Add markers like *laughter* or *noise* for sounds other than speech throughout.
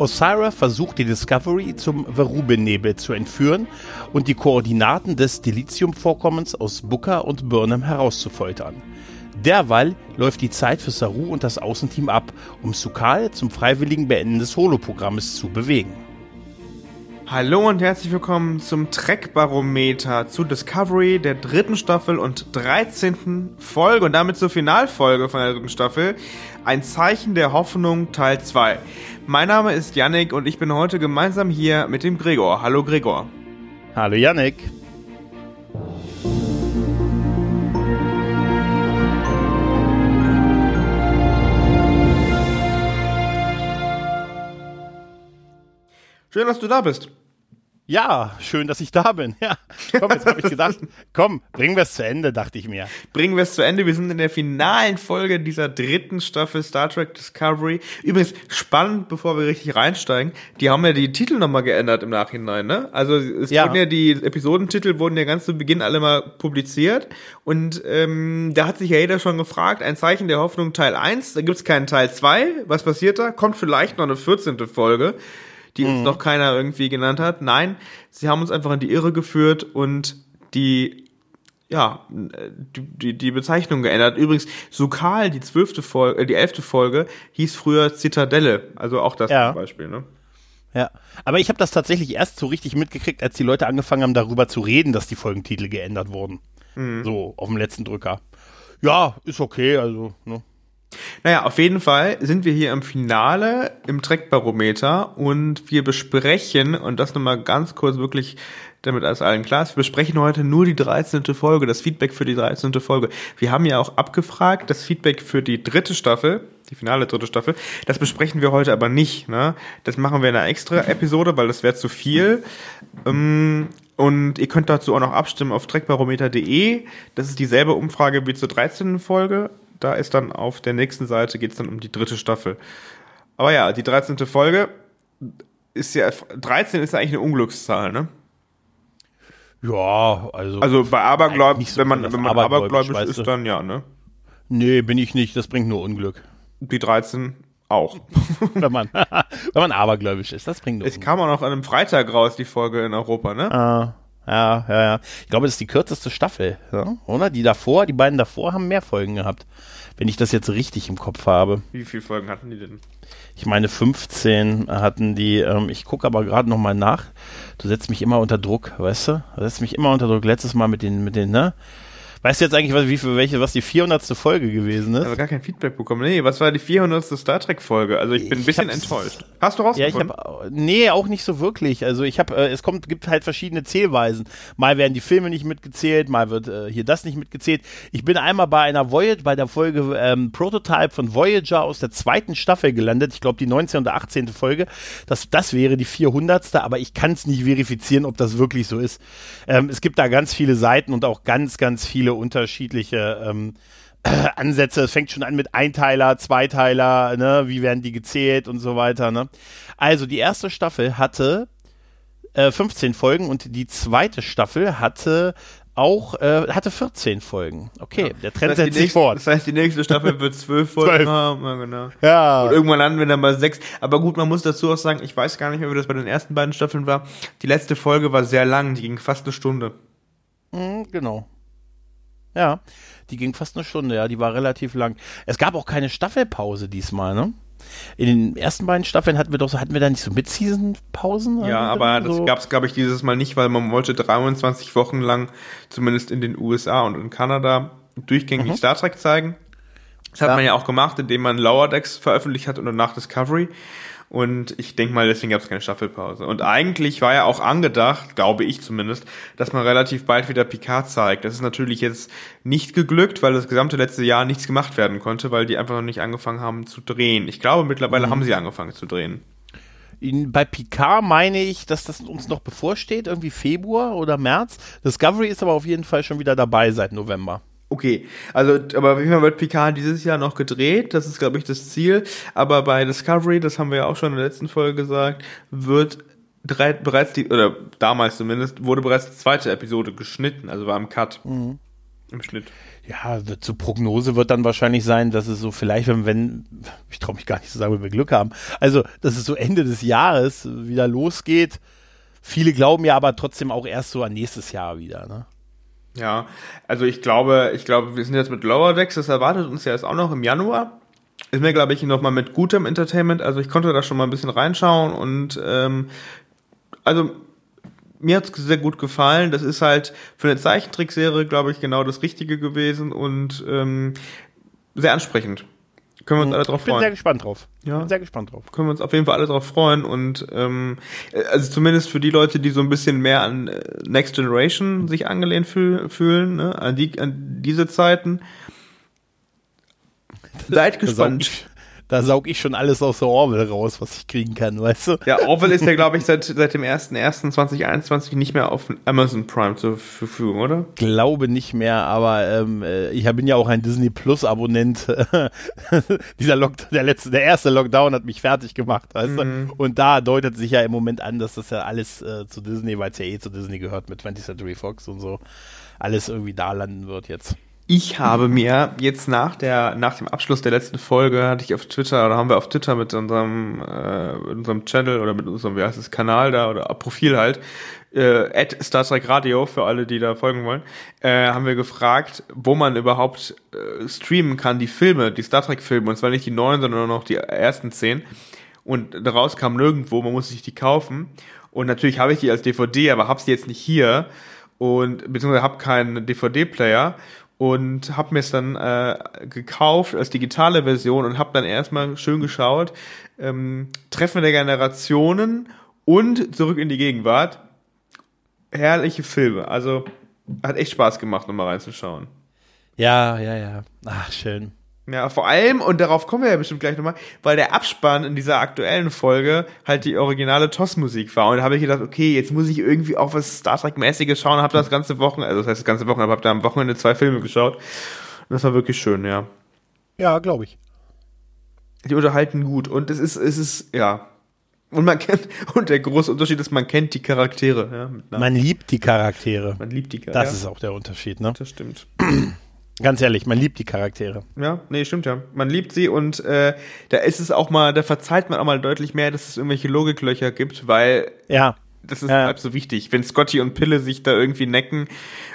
Osira versucht die Discovery zum Verubin-Nebel zu entführen und die Koordinaten des Dilithium-Vorkommens aus Booker und Burnham herauszufoltern. Derweil läuft die Zeit für Saru und das Außenteam ab, um Sukal zum freiwilligen Beenden des Holoprogrammes zu bewegen. Hallo und herzlich willkommen zum Trek-Barometer zu Discovery der dritten Staffel und 13. Folge und damit zur Finalfolge von der dritten Staffel. Ein Zeichen der Hoffnung Teil 2. Mein Name ist Yannick und ich bin heute gemeinsam hier mit dem Gregor. Hallo Gregor. Hallo Yannick. Schön, dass du da bist. Ja, schön, dass ich da bin. *laughs* Ja, komm, jetzt habe ich gedacht, komm, bringen wir es zu Ende, dachte ich mir. Bringen wir es zu Ende. Wir sind in der finalen Folge dieser dritten Staffel Star Trek Discovery. Übrigens, spannend, bevor wir richtig reinsteigen, die haben ja die Titel nochmal geändert im Nachhinein, ne? Also es ja. wurden ja die Episodentitel wurden ja ganz zu Beginn alle mal publiziert. Und ähm, da hat sich ja jeder schon gefragt, ein Zeichen der Hoffnung Teil 1, da gibt's keinen Teil 2. Was passiert da? Kommt vielleicht noch eine 14. Folge die mhm. uns noch keiner irgendwie genannt hat. Nein, sie haben uns einfach in die Irre geführt und die ja, die, die Bezeichnung geändert. Übrigens, Sukal, die zwölfte Folge, äh, die elfte Folge, hieß früher Zitadelle. Also auch das ja. zum Beispiel, ne? Ja, aber ich habe das tatsächlich erst so richtig mitgekriegt, als die Leute angefangen haben, darüber zu reden, dass die Folgentitel geändert wurden. Mhm. So, auf dem letzten Drücker. Ja, ist okay, also, ne? Naja, auf jeden Fall sind wir hier im Finale im Trackbarometer und wir besprechen, und das nochmal ganz kurz wirklich, damit alles allen klar ist, wir besprechen heute nur die 13. Folge, das Feedback für die 13. Folge. Wir haben ja auch abgefragt, das Feedback für die dritte Staffel, die finale dritte Staffel, das besprechen wir heute aber nicht. Ne? Das machen wir in einer extra Episode, weil das wäre zu viel. Ähm, und ihr könnt dazu auch noch abstimmen auf trackbarometer.de. Das ist dieselbe Umfrage wie zur 13. Folge da ist dann auf der nächsten Seite geht es dann um die dritte Staffel. Aber ja, die 13. Folge ist ja, 13 ist ja eigentlich eine Unglückszahl, ne? Ja, also. Also bei Abergläubisch, so wenn man, wenn man abergläubisch, abergläubisch ist, dann ja, ne? Nee, bin ich nicht, das bringt nur Unglück. Die 13 auch. *laughs* wenn, man, wenn man abergläubisch ist, das bringt nur Es Unglück. kam auch noch an einem Freitag raus, die Folge in Europa, ne? Ah. Ja, ja, ja. Ich glaube, das ist die kürzeste Staffel, ja? oder? Die davor, die beiden davor haben mehr Folgen gehabt. Wenn ich das jetzt richtig im Kopf habe. Wie viele Folgen hatten die denn? Ich meine, 15 hatten die. Ähm, ich gucke aber gerade nochmal nach. Du setzt mich immer unter Druck, weißt du? Du setzt mich immer unter Druck. Letztes Mal mit den, mit den, ne? Weißt du jetzt eigentlich, was, wie für welche, was die 400. Folge gewesen ist? Ich habe gar kein Feedback bekommen. Nee, was war die 400. Star Trek Folge? Also ich bin ein bisschen enttäuscht. Hast du rausgefunden? Ja, ich hab, nee, auch nicht so wirklich. Also ich habe, äh, es kommt, gibt halt verschiedene Zählweisen. Mal werden die Filme nicht mitgezählt, mal wird äh, hier das nicht mitgezählt. Ich bin einmal bei einer Voyager, bei der Folge ähm, Prototype von Voyager aus der zweiten Staffel gelandet. Ich glaube die 19. oder 18. Folge. Das, das wäre die 400. Aber ich kann es nicht verifizieren, ob das wirklich so ist. Ähm, es gibt da ganz viele Seiten und auch ganz, ganz viele viele unterschiedliche ähm, äh, *clears throat* Ansätze. Es fängt schon an mit Einteiler, Zweiteiler, ne? wie werden die gezählt und so weiter. Ne? Also die erste Staffel hatte äh, 15 Folgen und die zweite Staffel hatte auch äh, hatte 14 Folgen. Okay, ja. der Trend das heißt, setzt sich fort. Das heißt, die nächste Staffel wird 12 *laughs* Folgen haben. Ja, genau. Ja. Und irgendwann landen wir dann bei 6. Aber gut, man muss dazu auch sagen, ich weiß gar nicht mehr, wie das bei den ersten beiden Staffeln war. Die letzte Folge war sehr lang, die ging fast eine Stunde. Mhm, genau. Ja, die ging fast eine Stunde, ja, die war relativ lang. Es gab auch keine Staffelpause diesmal, ne? In den ersten beiden Staffeln hatten wir doch so, hatten wir da nicht so Mid-Season-Pausen? Ja, aber so? das gab es, glaube ich, dieses Mal nicht, weil man wollte 23 Wochen lang, zumindest in den USA und in Kanada, durchgängig mhm. Star Trek zeigen. Das hat ja. man ja auch gemacht, indem man Lower Decks veröffentlicht hat und danach Discovery. Und ich denke mal, deswegen gab es keine Staffelpause. Und eigentlich war ja auch angedacht, glaube ich zumindest, dass man relativ bald wieder Picard zeigt. Das ist natürlich jetzt nicht geglückt, weil das gesamte letzte Jahr nichts gemacht werden konnte, weil die einfach noch nicht angefangen haben zu drehen. Ich glaube, mittlerweile mhm. haben sie angefangen zu drehen. In, bei Picard meine ich, dass das uns noch bevorsteht, irgendwie Februar oder März. Discovery ist aber auf jeden Fall schon wieder dabei seit November. Okay, also aber wie immer wird Picard dieses Jahr noch gedreht, das ist glaube ich das Ziel, aber bei Discovery, das haben wir ja auch schon in der letzten Folge gesagt, wird drei, bereits die, oder damals zumindest, wurde bereits die zweite Episode geschnitten, also war im Cut. Mhm. Im Schnitt. Ja, zur Prognose wird dann wahrscheinlich sein, dass es so vielleicht, wenn, wenn ich traue mich gar nicht zu sagen, wenn wir Glück haben, also dass es so Ende des Jahres wieder losgeht. Viele glauben ja aber trotzdem auch erst so an nächstes Jahr wieder, ne? Ja, also ich glaube, ich glaube, wir sind jetzt mit Lower Decks, das erwartet uns ja jetzt auch noch im Januar. Ist mir, glaube ich, nochmal mit gutem Entertainment, also ich konnte da schon mal ein bisschen reinschauen und ähm, also mir hat's sehr gut gefallen. Das ist halt für eine Zeichentrickserie, glaube ich, genau das Richtige gewesen und ähm, sehr ansprechend. Können wir uns alle drauf freuen. Ich bin sehr gespannt drauf. Ja. Bin sehr gespannt drauf. Können wir uns auf jeden Fall alle drauf freuen und ähm, also zumindest für die Leute, die so ein bisschen mehr an äh, Next Generation sich angelehnt fühl fühlen, ne? an, die, an diese Zeiten. Seid gespannt da saug ich schon alles aus der Orwell raus, was ich kriegen kann, weißt du? Ja, Orwell ist ja, glaube ich, *laughs* seit, seit dem 1.1.2021 nicht mehr auf Amazon Prime zur Verfügung, oder? Glaube nicht mehr, aber ähm, äh, ich bin ja auch ein Disney Plus Abonnent. *laughs* Dieser Lock der letzte, der erste Lockdown hat mich fertig gemacht, weißt mhm. du? Und da deutet sich ja im Moment an, dass das ja alles äh, zu Disney, weil es ja eh zu Disney gehört mit 20th Century Fox und so, alles irgendwie da landen wird jetzt ich habe mir jetzt nach der nach dem Abschluss der letzten Folge hatte ich auf Twitter oder haben wir auf Twitter mit unserem äh, mit unserem Channel oder mit unserem wie heißt es Kanal da oder Profil halt äh, Star Trek Radio für alle die da folgen wollen äh, haben wir gefragt wo man überhaupt äh, streamen kann die Filme die Star Trek Filme und zwar nicht die neuen sondern nur noch die ersten zehn. Und daraus kam nirgendwo man muss sich die kaufen. Und natürlich habe ich die als DVD aber habe sie jetzt nicht hier. Und beziehungsweise habe keinen DVD Player und habe mir es dann äh, gekauft als digitale Version und habe dann erstmal schön geschaut. Ähm, Treffen der Generationen und zurück in die Gegenwart. Herrliche Filme. Also hat echt Spaß gemacht, nochmal reinzuschauen. Ja, ja, ja. Ach, schön. Ja, vor allem, und darauf kommen wir ja bestimmt gleich nochmal, weil der Abspann in dieser aktuellen Folge halt die originale TOS-Musik war. Und da habe ich gedacht, okay, jetzt muss ich irgendwie auch was Star Trek-mäßiges schauen, habe das ganze Wochenende, also das heißt das ganze Wochenende, habe da am Wochenende zwei Filme geschaut. Und das war wirklich schön, ja. Ja, glaube ich. Die unterhalten gut. Und es ist, es ist, ja. Und man kennt, *laughs* und der große Unterschied ist, man kennt die Charaktere. Ja, man liebt die Charaktere. Man liebt die Charaktere. Das ist auch der Unterschied, ne? Das stimmt. *clears throat* Ganz ehrlich, man liebt die Charaktere. Ja, nee, stimmt ja. Man liebt sie und äh, da ist es auch mal, da verzeiht man auch mal deutlich mehr, dass es irgendwelche Logiklöcher gibt, weil ja. das ist ja. halt so wichtig. Wenn Scotty und Pille sich da irgendwie necken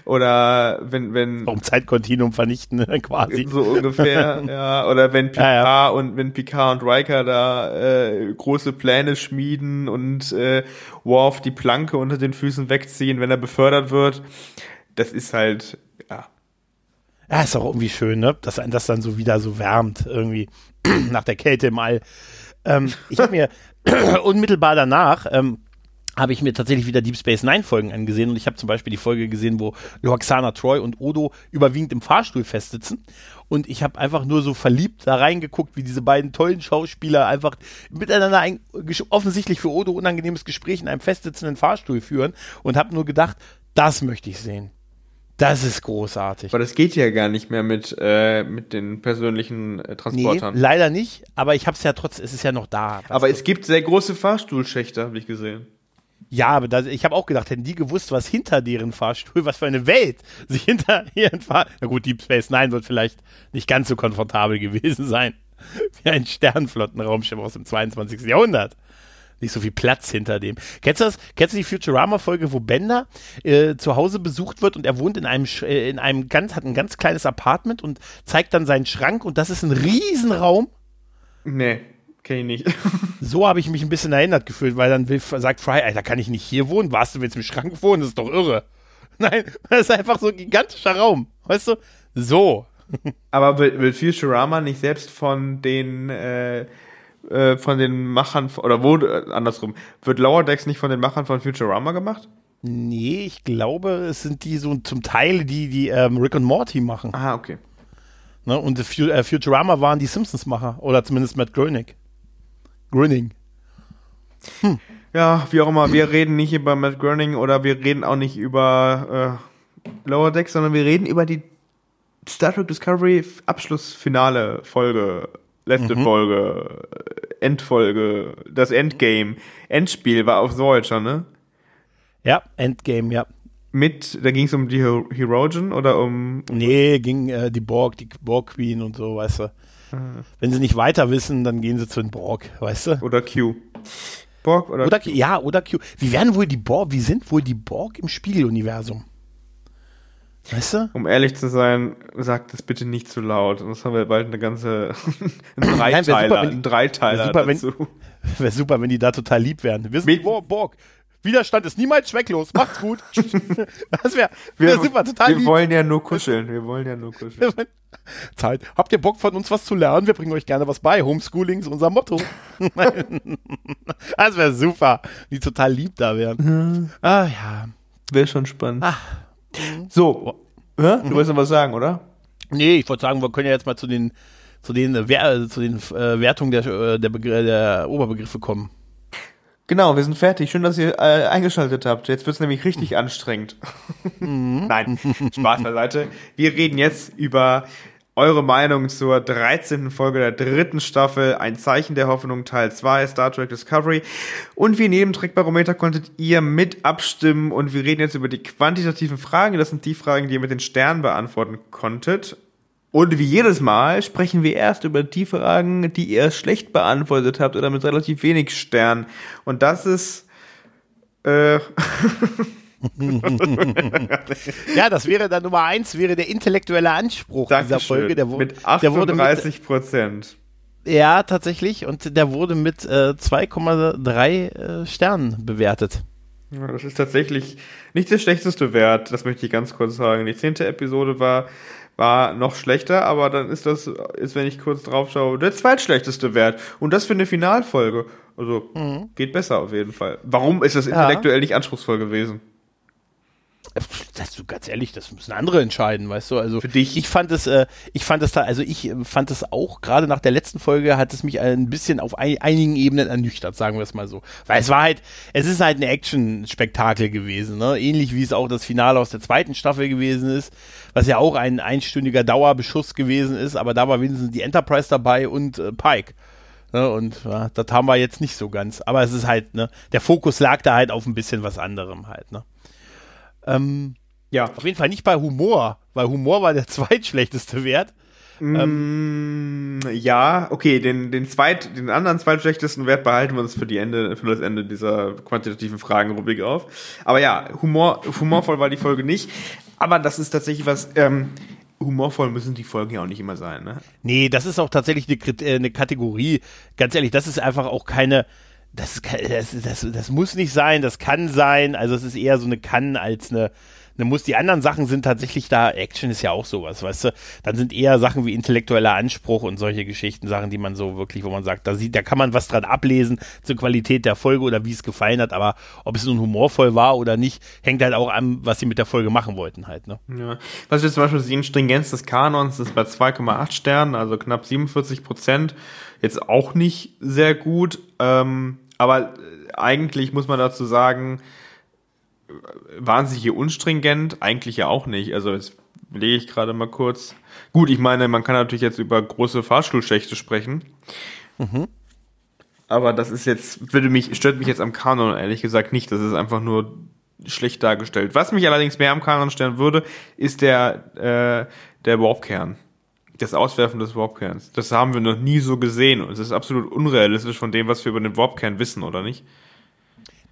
oder wenn, wenn. Um Zeitkontinuum vernichten, *laughs* quasi. So ungefähr, *laughs* ja. Oder wenn Picard ja, ja. und wenn Picard und Riker da äh, große Pläne schmieden und äh, Worf die Planke unter den Füßen wegziehen, wenn er befördert wird. Das ist halt, ja ja, ist auch irgendwie schön, ne? Dass ein das dann so wieder so wärmt, irgendwie *clears throat* nach der Kälte im All. Ähm, ich habe mir *clears throat* unmittelbar danach ähm, habe ich mir tatsächlich wieder Deep Space Nine Folgen angesehen und ich habe zum Beispiel die Folge gesehen, wo Loxana Troy und Odo überwiegend im Fahrstuhl festsitzen und ich habe einfach nur so verliebt da reingeguckt, wie diese beiden tollen Schauspieler einfach miteinander ein offensichtlich für Odo unangenehmes Gespräch in einem festsitzenden Fahrstuhl führen und habe nur gedacht, das möchte ich sehen. Das ist großartig. Aber das geht ja gar nicht mehr mit, äh, mit den persönlichen äh, Transportern. Nee, leider nicht, aber ich habe es ja trotzdem, es ist ja noch da. Aber es gibt sehr große Fahrstuhlschächte, habe ich gesehen. Ja, aber das, ich habe auch gedacht, hätten die gewusst, was hinter deren Fahrstuhl, was für eine Welt sich hinter *laughs* ihren Fahrstuhl. Na gut, Deep Space Nine wird vielleicht nicht ganz so komfortabel gewesen sein *laughs* wie ein Sternflottenraumschiff aus dem 22. Jahrhundert nicht so viel Platz hinter dem. Kennst du das? Kennst du die Futurama-Folge, wo Bender äh, zu Hause besucht wird und er wohnt in einem, äh, in einem ganz, hat ein ganz kleines Apartment und zeigt dann seinen Schrank und das ist ein Riesenraum? Nee. Kenn ich nicht. *laughs* so habe ich mich ein bisschen erinnert gefühlt, weil dann will, sagt Fry, Alter, kann ich nicht hier wohnen? Warst du willst im Schrank wohnen? Das ist doch irre. *laughs* Nein, das ist einfach so ein gigantischer Raum. Weißt du? So. *laughs* Aber will, will Futurama nicht selbst von den äh, äh, von den Machern, oder wo, äh, andersrum, wird Lower Decks nicht von den Machern von Futurama gemacht? Nee, ich glaube, es sind die so zum Teil, die, die ähm, Rick und Morty machen. Ah, okay. Ne, und Fu äh, Futurama waren die Simpsons-Macher, oder zumindest Matt Groening. Groening. Hm. Ja, wie auch immer, wir reden nicht über Matt Groening oder wir reden auch nicht über äh, Lower Decks, sondern wir reden über die Star Trek Discovery Abschlussfinale Folge, letzte mhm. Folge, Endfolge, das Endgame, Endspiel war auf Voyager, ne? Ja, Endgame, ja. Mit, da ging es um die Herogen oder um. Nee, ging äh, die Borg, die Borg Queen und so, weißt du. Ah. Wenn sie nicht weiter wissen, dann gehen sie zu den Borg, weißt du? Oder Q. Borg oder, oder Q? Ja, oder Q. Wie werden wohl die Borg, wie sind wohl die Borg im Spiegeluniversum? Weißt du? Um ehrlich zu sein, sagt das bitte nicht zu laut. Sonst haben wir bald eine ganze *laughs* einen Dreiteiler, Nein, dazu. *laughs* Wäre super, wenn die da total lieb wären. Wir sind Borg, Borg. Widerstand ist niemals zwecklos. Macht's gut. *laughs* das wäre wär super, total Wir lieb. wollen ja nur kuscheln. Wir wollen ja nur kuscheln. Zeit. Habt ihr Bock von uns was zu lernen? Wir bringen euch gerne was bei. Homeschooling ist unser Motto. das wäre super. Die total lieb da wären. Mhm. Ah ja. Wäre schon spannend. Ach. So. Ja? Du mhm. wolltest noch was sagen, oder? Nee, ich wollte sagen, wir können ja jetzt mal zu den zu den, äh, zu den äh, Wertungen der, äh, der, der Oberbegriffe kommen. Genau, wir sind fertig. Schön, dass ihr äh, eingeschaltet habt. Jetzt wird's nämlich richtig mhm. anstrengend. *laughs* Mhm. Nein, Spaß beiseite. Wir reden jetzt über eure Meinung zur 13. Folge der dritten Staffel, ein Zeichen der Hoffnung, Teil 2, Star Trek Discovery. Und wie neben Trackbarometer konntet ihr mit abstimmen und wir reden jetzt über die quantitativen Fragen. Das sind die Fragen, die ihr mit den Sternen beantworten konntet. Und wie jedes Mal sprechen wir erst über die Fragen, die ihr schlecht beantwortet habt oder mit relativ wenig Sternen. Und das ist. Äh *laughs* ja, das wäre dann Nummer eins, wäre der intellektuelle Anspruch Dankeschön. dieser Folge. Der, mit 38 Prozent. Ja, tatsächlich. Und der wurde mit äh, 2,3 äh, Sternen bewertet. Ja, das ist tatsächlich nicht der schlechteste Wert, das möchte ich ganz kurz sagen. Die zehnte Episode war war noch schlechter, aber dann ist das, ist, wenn ich kurz drauf schaue, der zweitschlechteste Wert. Und das für eine Finalfolge. Also, mhm. geht besser auf jeden Fall. Warum ist das intellektuell ja. nicht anspruchsvoll gewesen? Das, ganz ehrlich, das müssen andere entscheiden, weißt du? Also für dich. Ich fand es, äh, ich fand es da, also ich äh, fand es auch gerade nach der letzten Folge hat es mich ein bisschen auf ein, einigen Ebenen ernüchtert, sagen wir es mal so, weil es war halt, es ist halt ein Action-Spektakel gewesen, ne? Ähnlich wie es auch das Finale aus der zweiten Staffel gewesen ist, was ja auch ein einstündiger Dauerbeschuss gewesen ist, aber da war wenigstens die Enterprise dabei und äh, Pike. Ne, und ja, das haben wir jetzt nicht so ganz. Aber es ist halt, ne, der Fokus lag da halt auf ein bisschen was anderem halt, ne. Ähm, ja. Auf jeden Fall nicht bei Humor, weil Humor war der *laughs* zweitschlechteste Wert. Mm, ähm, ja, okay, den, den zweit, den anderen zweitschlechtesten Wert behalten wir uns für die Ende, für das Ende dieser quantitativen Fragenrubrik auf. Aber ja, Humor, humorvoll war die Folge nicht. Aber das ist tatsächlich was, ähm, humorvoll müssen die Folgen ja auch nicht immer sein, ne? Nee, das ist auch tatsächlich eine, äh, eine Kategorie. Ganz ehrlich, das ist einfach auch keine, das, *laughs* das, das, das muss nicht sein, das kann sein. Also es ist eher so eine kann als eine, eine muss. Die anderen Sachen sind tatsächlich da, Action ist ja auch sowas, weißt du? Dann sind eher Sachen wie intellektueller Anspruch und solche Geschichten, Sachen, die man so wirklich, wo man sagt, da sieht, da kann man was dran ablesen zur Qualität der Folge oder wie es gefallen hat, aber ob es nun humorvoll war oder nicht, hängt halt auch an, was sie mit der Folge machen wollten halt, ne? Ja. Was wir zum Beispiel sehen, Stringenz des Kanons ist bei 2,8 Sternen, also knapp 47 Prozent. Jetzt auch nicht sehr gut. Ähm, aber äh, eigentlich muss man dazu sagen, waren sie hier unstringent? Eigentlich ja auch nicht. Also jetzt lege ich gerade mal kurz. Gut, ich meine, man kann natürlich jetzt über große Fahrstuhlschächte sprechen. Mhm. Aber das ist jetzt, würde mich, stört mich jetzt am Kanon ehrlich gesagt nicht. Das ist einfach nur schlecht dargestellt. Was mich allerdings mehr am Kanon stellen würde, ist der, äh, der Warpkern das Auswerfen des Warpkerns. Das haben wir noch nie so gesehen und es ist absolut unrealistisch von dem, was wir über den Warpkern wissen, oder nicht?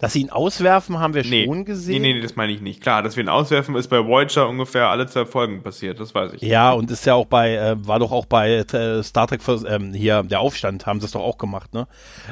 Dass sie ihn auswerfen, haben wir nee, schon gesehen. Nee, nee, das meine ich nicht. Klar, dass wir ihn auswerfen, ist bei Voyager ungefähr alle zwei Folgen passiert, das weiß ich. Ja, und ist ja auch bei, äh, war doch auch bei äh, Star Trek ähm, hier, der Aufstand, haben sie es doch auch gemacht, ne?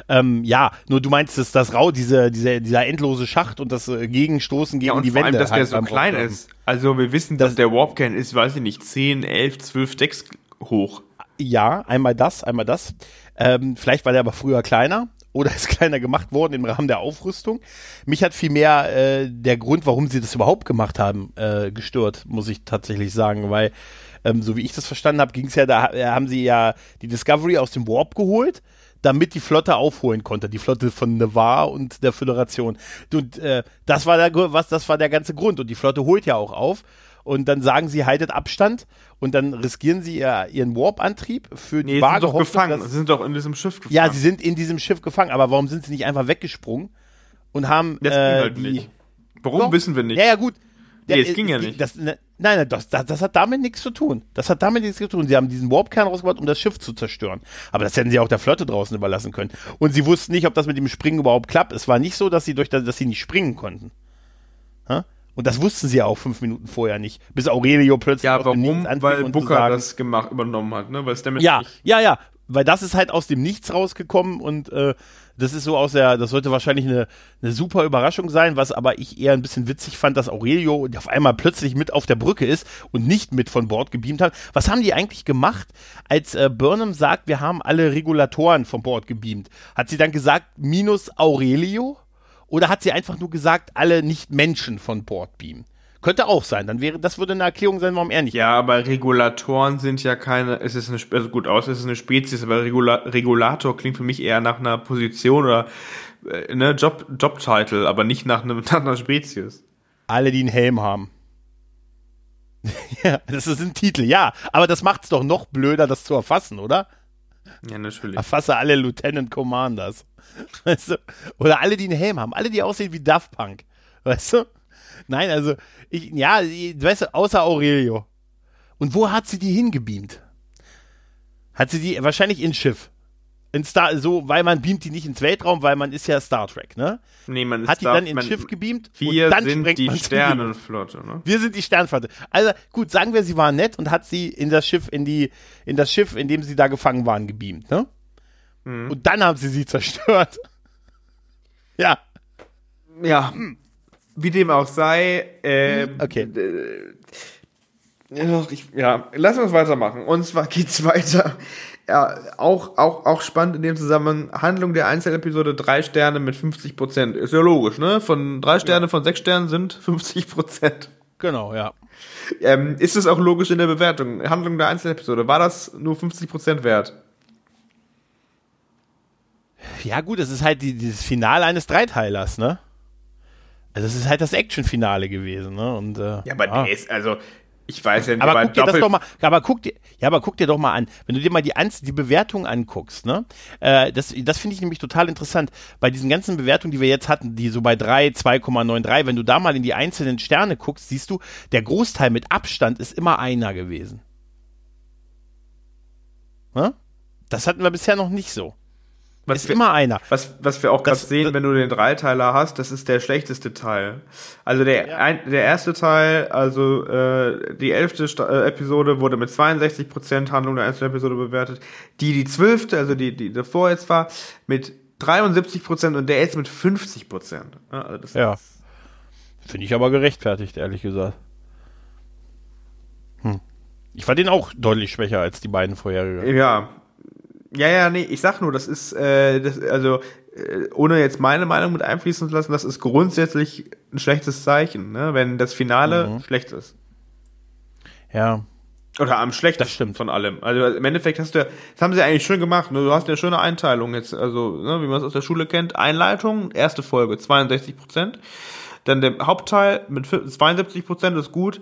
Ähm, ja, nur du meinst, dass das Rau, diese, diese, dieser endlose Schacht und das äh, Gegenstoßen gegen ja, und die vor Wände. Allem, dass halt der so klein Aufgaben. ist. Also wir wissen, dass das, der Warpkern ist, weiß ich nicht, 10, 11, 12 Decks hoch. Ja, einmal das, einmal das. Ähm, vielleicht war der aber früher kleiner *laughs* oder ist kleiner gemacht worden im Rahmen der Aufrüstung. Mich hat vielmehr äh, der Grund, warum sie das überhaupt gemacht haben, äh, gestört, muss ich tatsächlich sagen, weil ähm, so wie ich das verstanden habe, ging es ja, da haben sie ja die Discovery aus dem Warp geholt, damit die Flotte aufholen konnte, die Flotte von Navarre und der Föderation. Und äh, das war der was, das war der ganze Grund. Und die Flotte holt ja auch auf. Und dann sagen sie, haltet Abstand und dann riskieren sie ihr, ihren Warp-Antrieb für die Nee, sie vage sind doch gefangen. dass- Sie sind doch in diesem Schiff gefangen. Ja, sie sind in diesem Schiff gefangen, aber warum sind sie nicht einfach weggesprungen und haben Das ging äh, halt die, nicht. Warum Doch. wissen wir nicht? Ja, ja, gut. Nee, es ging ja nicht. Das, ne, nein, nein, das, das, das hat damit nichts zu tun. Das hat damit nichts zu tun. Sie haben diesen Warp-Kern rausgebracht, um das Schiff zu zerstören. Aber das hätten sie auch der Flotte draußen überlassen können. Und sie wussten nicht, ob das mit dem Springen überhaupt klappt. Es war nicht so, dass sie durch das, dass sie nicht springen konnten. Ha? Und das wussten sie ja auch fünf Minuten vorher nicht. Bis Aurelio plötzlich Ja, warum? Weil Booker sagen, das gemacht, übernommen hat, ne? Weil damit ja, nicht ja, ja, weil das ist halt aus dem Nichts rausgekommen und äh, das ist so aus der, das sollte wahrscheinlich eine, eine super Überraschung sein, was aber ich eher ein bisschen witzig fand, dass Aurelio auf einmal plötzlich mit auf der Brücke ist und nicht mit von Bord gebeamt hat. Was haben die eigentlich gemacht, als äh, Burnham sagt, wir haben alle Regulatoren von Bord gebeamt? Hat sie dann gesagt, minus Aurelio? Oder hat sie einfach nur gesagt, alle Nicht-Menschen von Bord beamen? Könnte auch sein. Dann wäre, das würde eine Erklärung sein, warum er nicht. Ja, aber Regulatoren sind ja keine, es ist eine, also gut aus, es ist eine Spezies, aber Regula Regulator klingt für mich eher nach einer Position oder äh, ne, Job, Jobtitle, aber nicht nach, einem, *laughs* nach einer Spezies. alle, die einen Helm haben. *laughs* ja, das ist ein Titel, ja. Aber das macht es doch noch blöder, das zu erfassen, oder? Ja, natürlich. Erfasse alle Lieutenant Commanders. *laughs* Weißt du? Oder alle, die einen Helm haben. Alle, die aussehen wie Daft Punk. Weißt du? Nein, also, ich, ja, weißt du, außer Aurelio. Und wo hat sie die hingebeamt? Hat sie die wahrscheinlich ins Schiff. In Star, so, weil man beamt die nicht ins Weltraum, weil man ist ja Star Trek, ne? Nee, man ist Hat die da- dann ins man, Schiff gebeamt Wir und dann sind die. Sternenflotte, ne? Wir sind die Sternflotte. Also gut, sagen wir, sie waren nett und hat sie in das Schiff, in die, in das Schiff, in dem sie da gefangen waren, gebeamt, ne? Mhm. Und dann haben sie sie zerstört. *laughs* ja, Ja, wie dem auch sei, äh, okay. Ja, ich, ja, lass uns weitermachen. Und zwar geht's *laughs* weiter. Ja, auch, auch, auch spannend in dem Zusammenhang. Handlung der Einzelepisode drei Sterne mit 50 Prozent. Ist ja logisch, ne? Von drei Sterne von sechs Sternen sind 50 Prozent. Genau, ja. Ähm, ist es auch logisch in der Bewertung? Handlung der Einzelepisode. War das nur 50 Prozent wert? Ja, gut, es ist halt die, dieses Finale eines Dreiteilers, ne? Also es ist halt das Action-Finale gewesen, ne? Und, äh, Ja, aber der ist, also, ich weiß ja nicht, Aber guck dir das doch mal, aber guck dir, ja, aber guck dir doch mal an, wenn du dir mal die, Anz die Bewertung anguckst, ne? Äh, das das finde ich nämlich total interessant. Bei diesen ganzen Bewertungen, die wir jetzt hatten, die so bei 3, 2,93, wenn du da mal in die einzelnen Sterne guckst, siehst du, der Großteil mit Abstand ist immer einer gewesen. Ne? Das hatten wir bisher noch nicht so. Was ist wir- immer einer. Was, was wir auch gerade sehen, wenn du den Dreiteiler hast, das ist der schlechteste Teil. Also der, ein, der erste Teil, also äh, die elfte Sta äh, Episode wurde mit 62% Handlung der einzelnen Episode bewertet. Die, die zwölfte, also die, die davor jetzt war, mit 73% und der jetzt mit 50%. Ja, also Ja. Finde ich aber gerechtfertigt, ehrlich gesagt. Hm. Ich fand den auch deutlich schwächer als die beiden vorherigen. Ja. Ja, ja, nee, ich sag nur, das ist, äh, das, also, äh, ohne jetzt meine Meinung mit einfließen zu lassen, das ist grundsätzlich ein schlechtes Zeichen, ne? wenn das Finale Mhm. schlecht ist. Ja. Oder am schlechtesten Das stimmt. von allem. Also im Endeffekt hast du, ja- das haben sie eigentlich schön gemacht. Ne? Du hast eine schöne Einteilung jetzt, also ne, wie man es aus der Schule kennt. Einleitung, erste Folge 62 Prozent, dann der Hauptteil mit 72 Prozent ist gut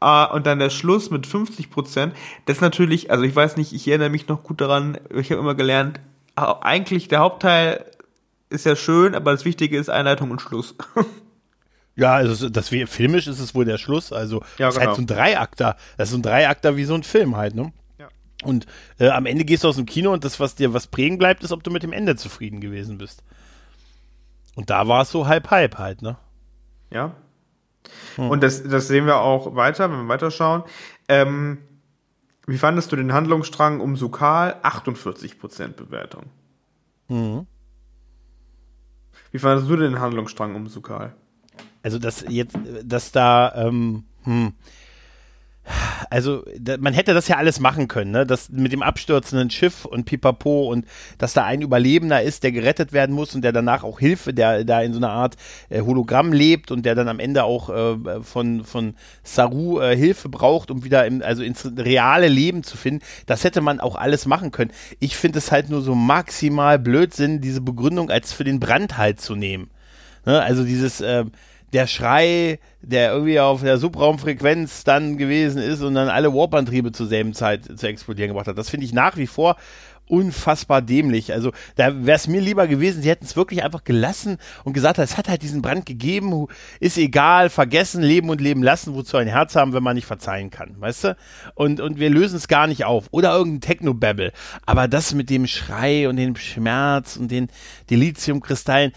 äh, und dann der Schluss mit 50 Prozent. Das ist natürlich, also ich weiß nicht, ich erinnere mich noch gut daran. Ich habe immer gelernt, äh, eigentlich der Hauptteil ist ja schön, aber das Wichtige ist Einleitung und Schluss. *laughs* Ja, also das filmisch ist es wohl der Schluss. Also Ja, das ist genau. halt so ein Dreiakter. Das ist so ein Dreiakter wie so ein Film halt, ne? Ja. Und äh, am Ende gehst du aus dem Kino und das, was dir was prägen bleibt, ist, ob du mit dem Ende zufrieden gewesen bist. Und da war es so halb halb halt, ne? Ja. Und das, das sehen wir auch weiter, wenn wir weiterschauen. Ähm, wie fandest du den Handlungsstrang um Sukal? 48% Bewertung. Mhm. Wie fandest du den Handlungsstrang um Sukal? Also das jetzt, dass da, ähm, hm. Also da, man hätte das ja alles machen können, ne? Das mit dem abstürzenden Schiff und Pipapo und dass da ein Überlebender ist, der gerettet werden muss und der danach auch Hilfe, der da in so einer Art äh, Hologramm lebt und der dann am Ende auch äh, von, von Saru äh, Hilfe braucht, um wieder im, also ins reale Leben zu finden. Das hätte man auch alles machen können. Ich finde es halt nur so maximal Blödsinn, diese Begründung als für den Brand halt zu nehmen. Ne? Also dieses, äh, der Schrei, der irgendwie auf der Subraumfrequenz dann gewesen ist und dann alle Warp-Antriebe zur selben Zeit zu explodieren gebracht hat. Das finde ich nach wie vor unfassbar dämlich. Also da wäre es mir lieber gewesen, sie hätten es wirklich einfach gelassen und gesagt, es hat halt diesen Brand gegeben, ist egal, vergessen, leben und leben lassen, wozu ein Herz haben, wenn man nicht verzeihen kann, weißt du? Und, und wir lösen es gar nicht auf. Oder irgendein Techno-Babble. Aber das mit dem Schrei und dem Schmerz und den Dilithiumkristallen,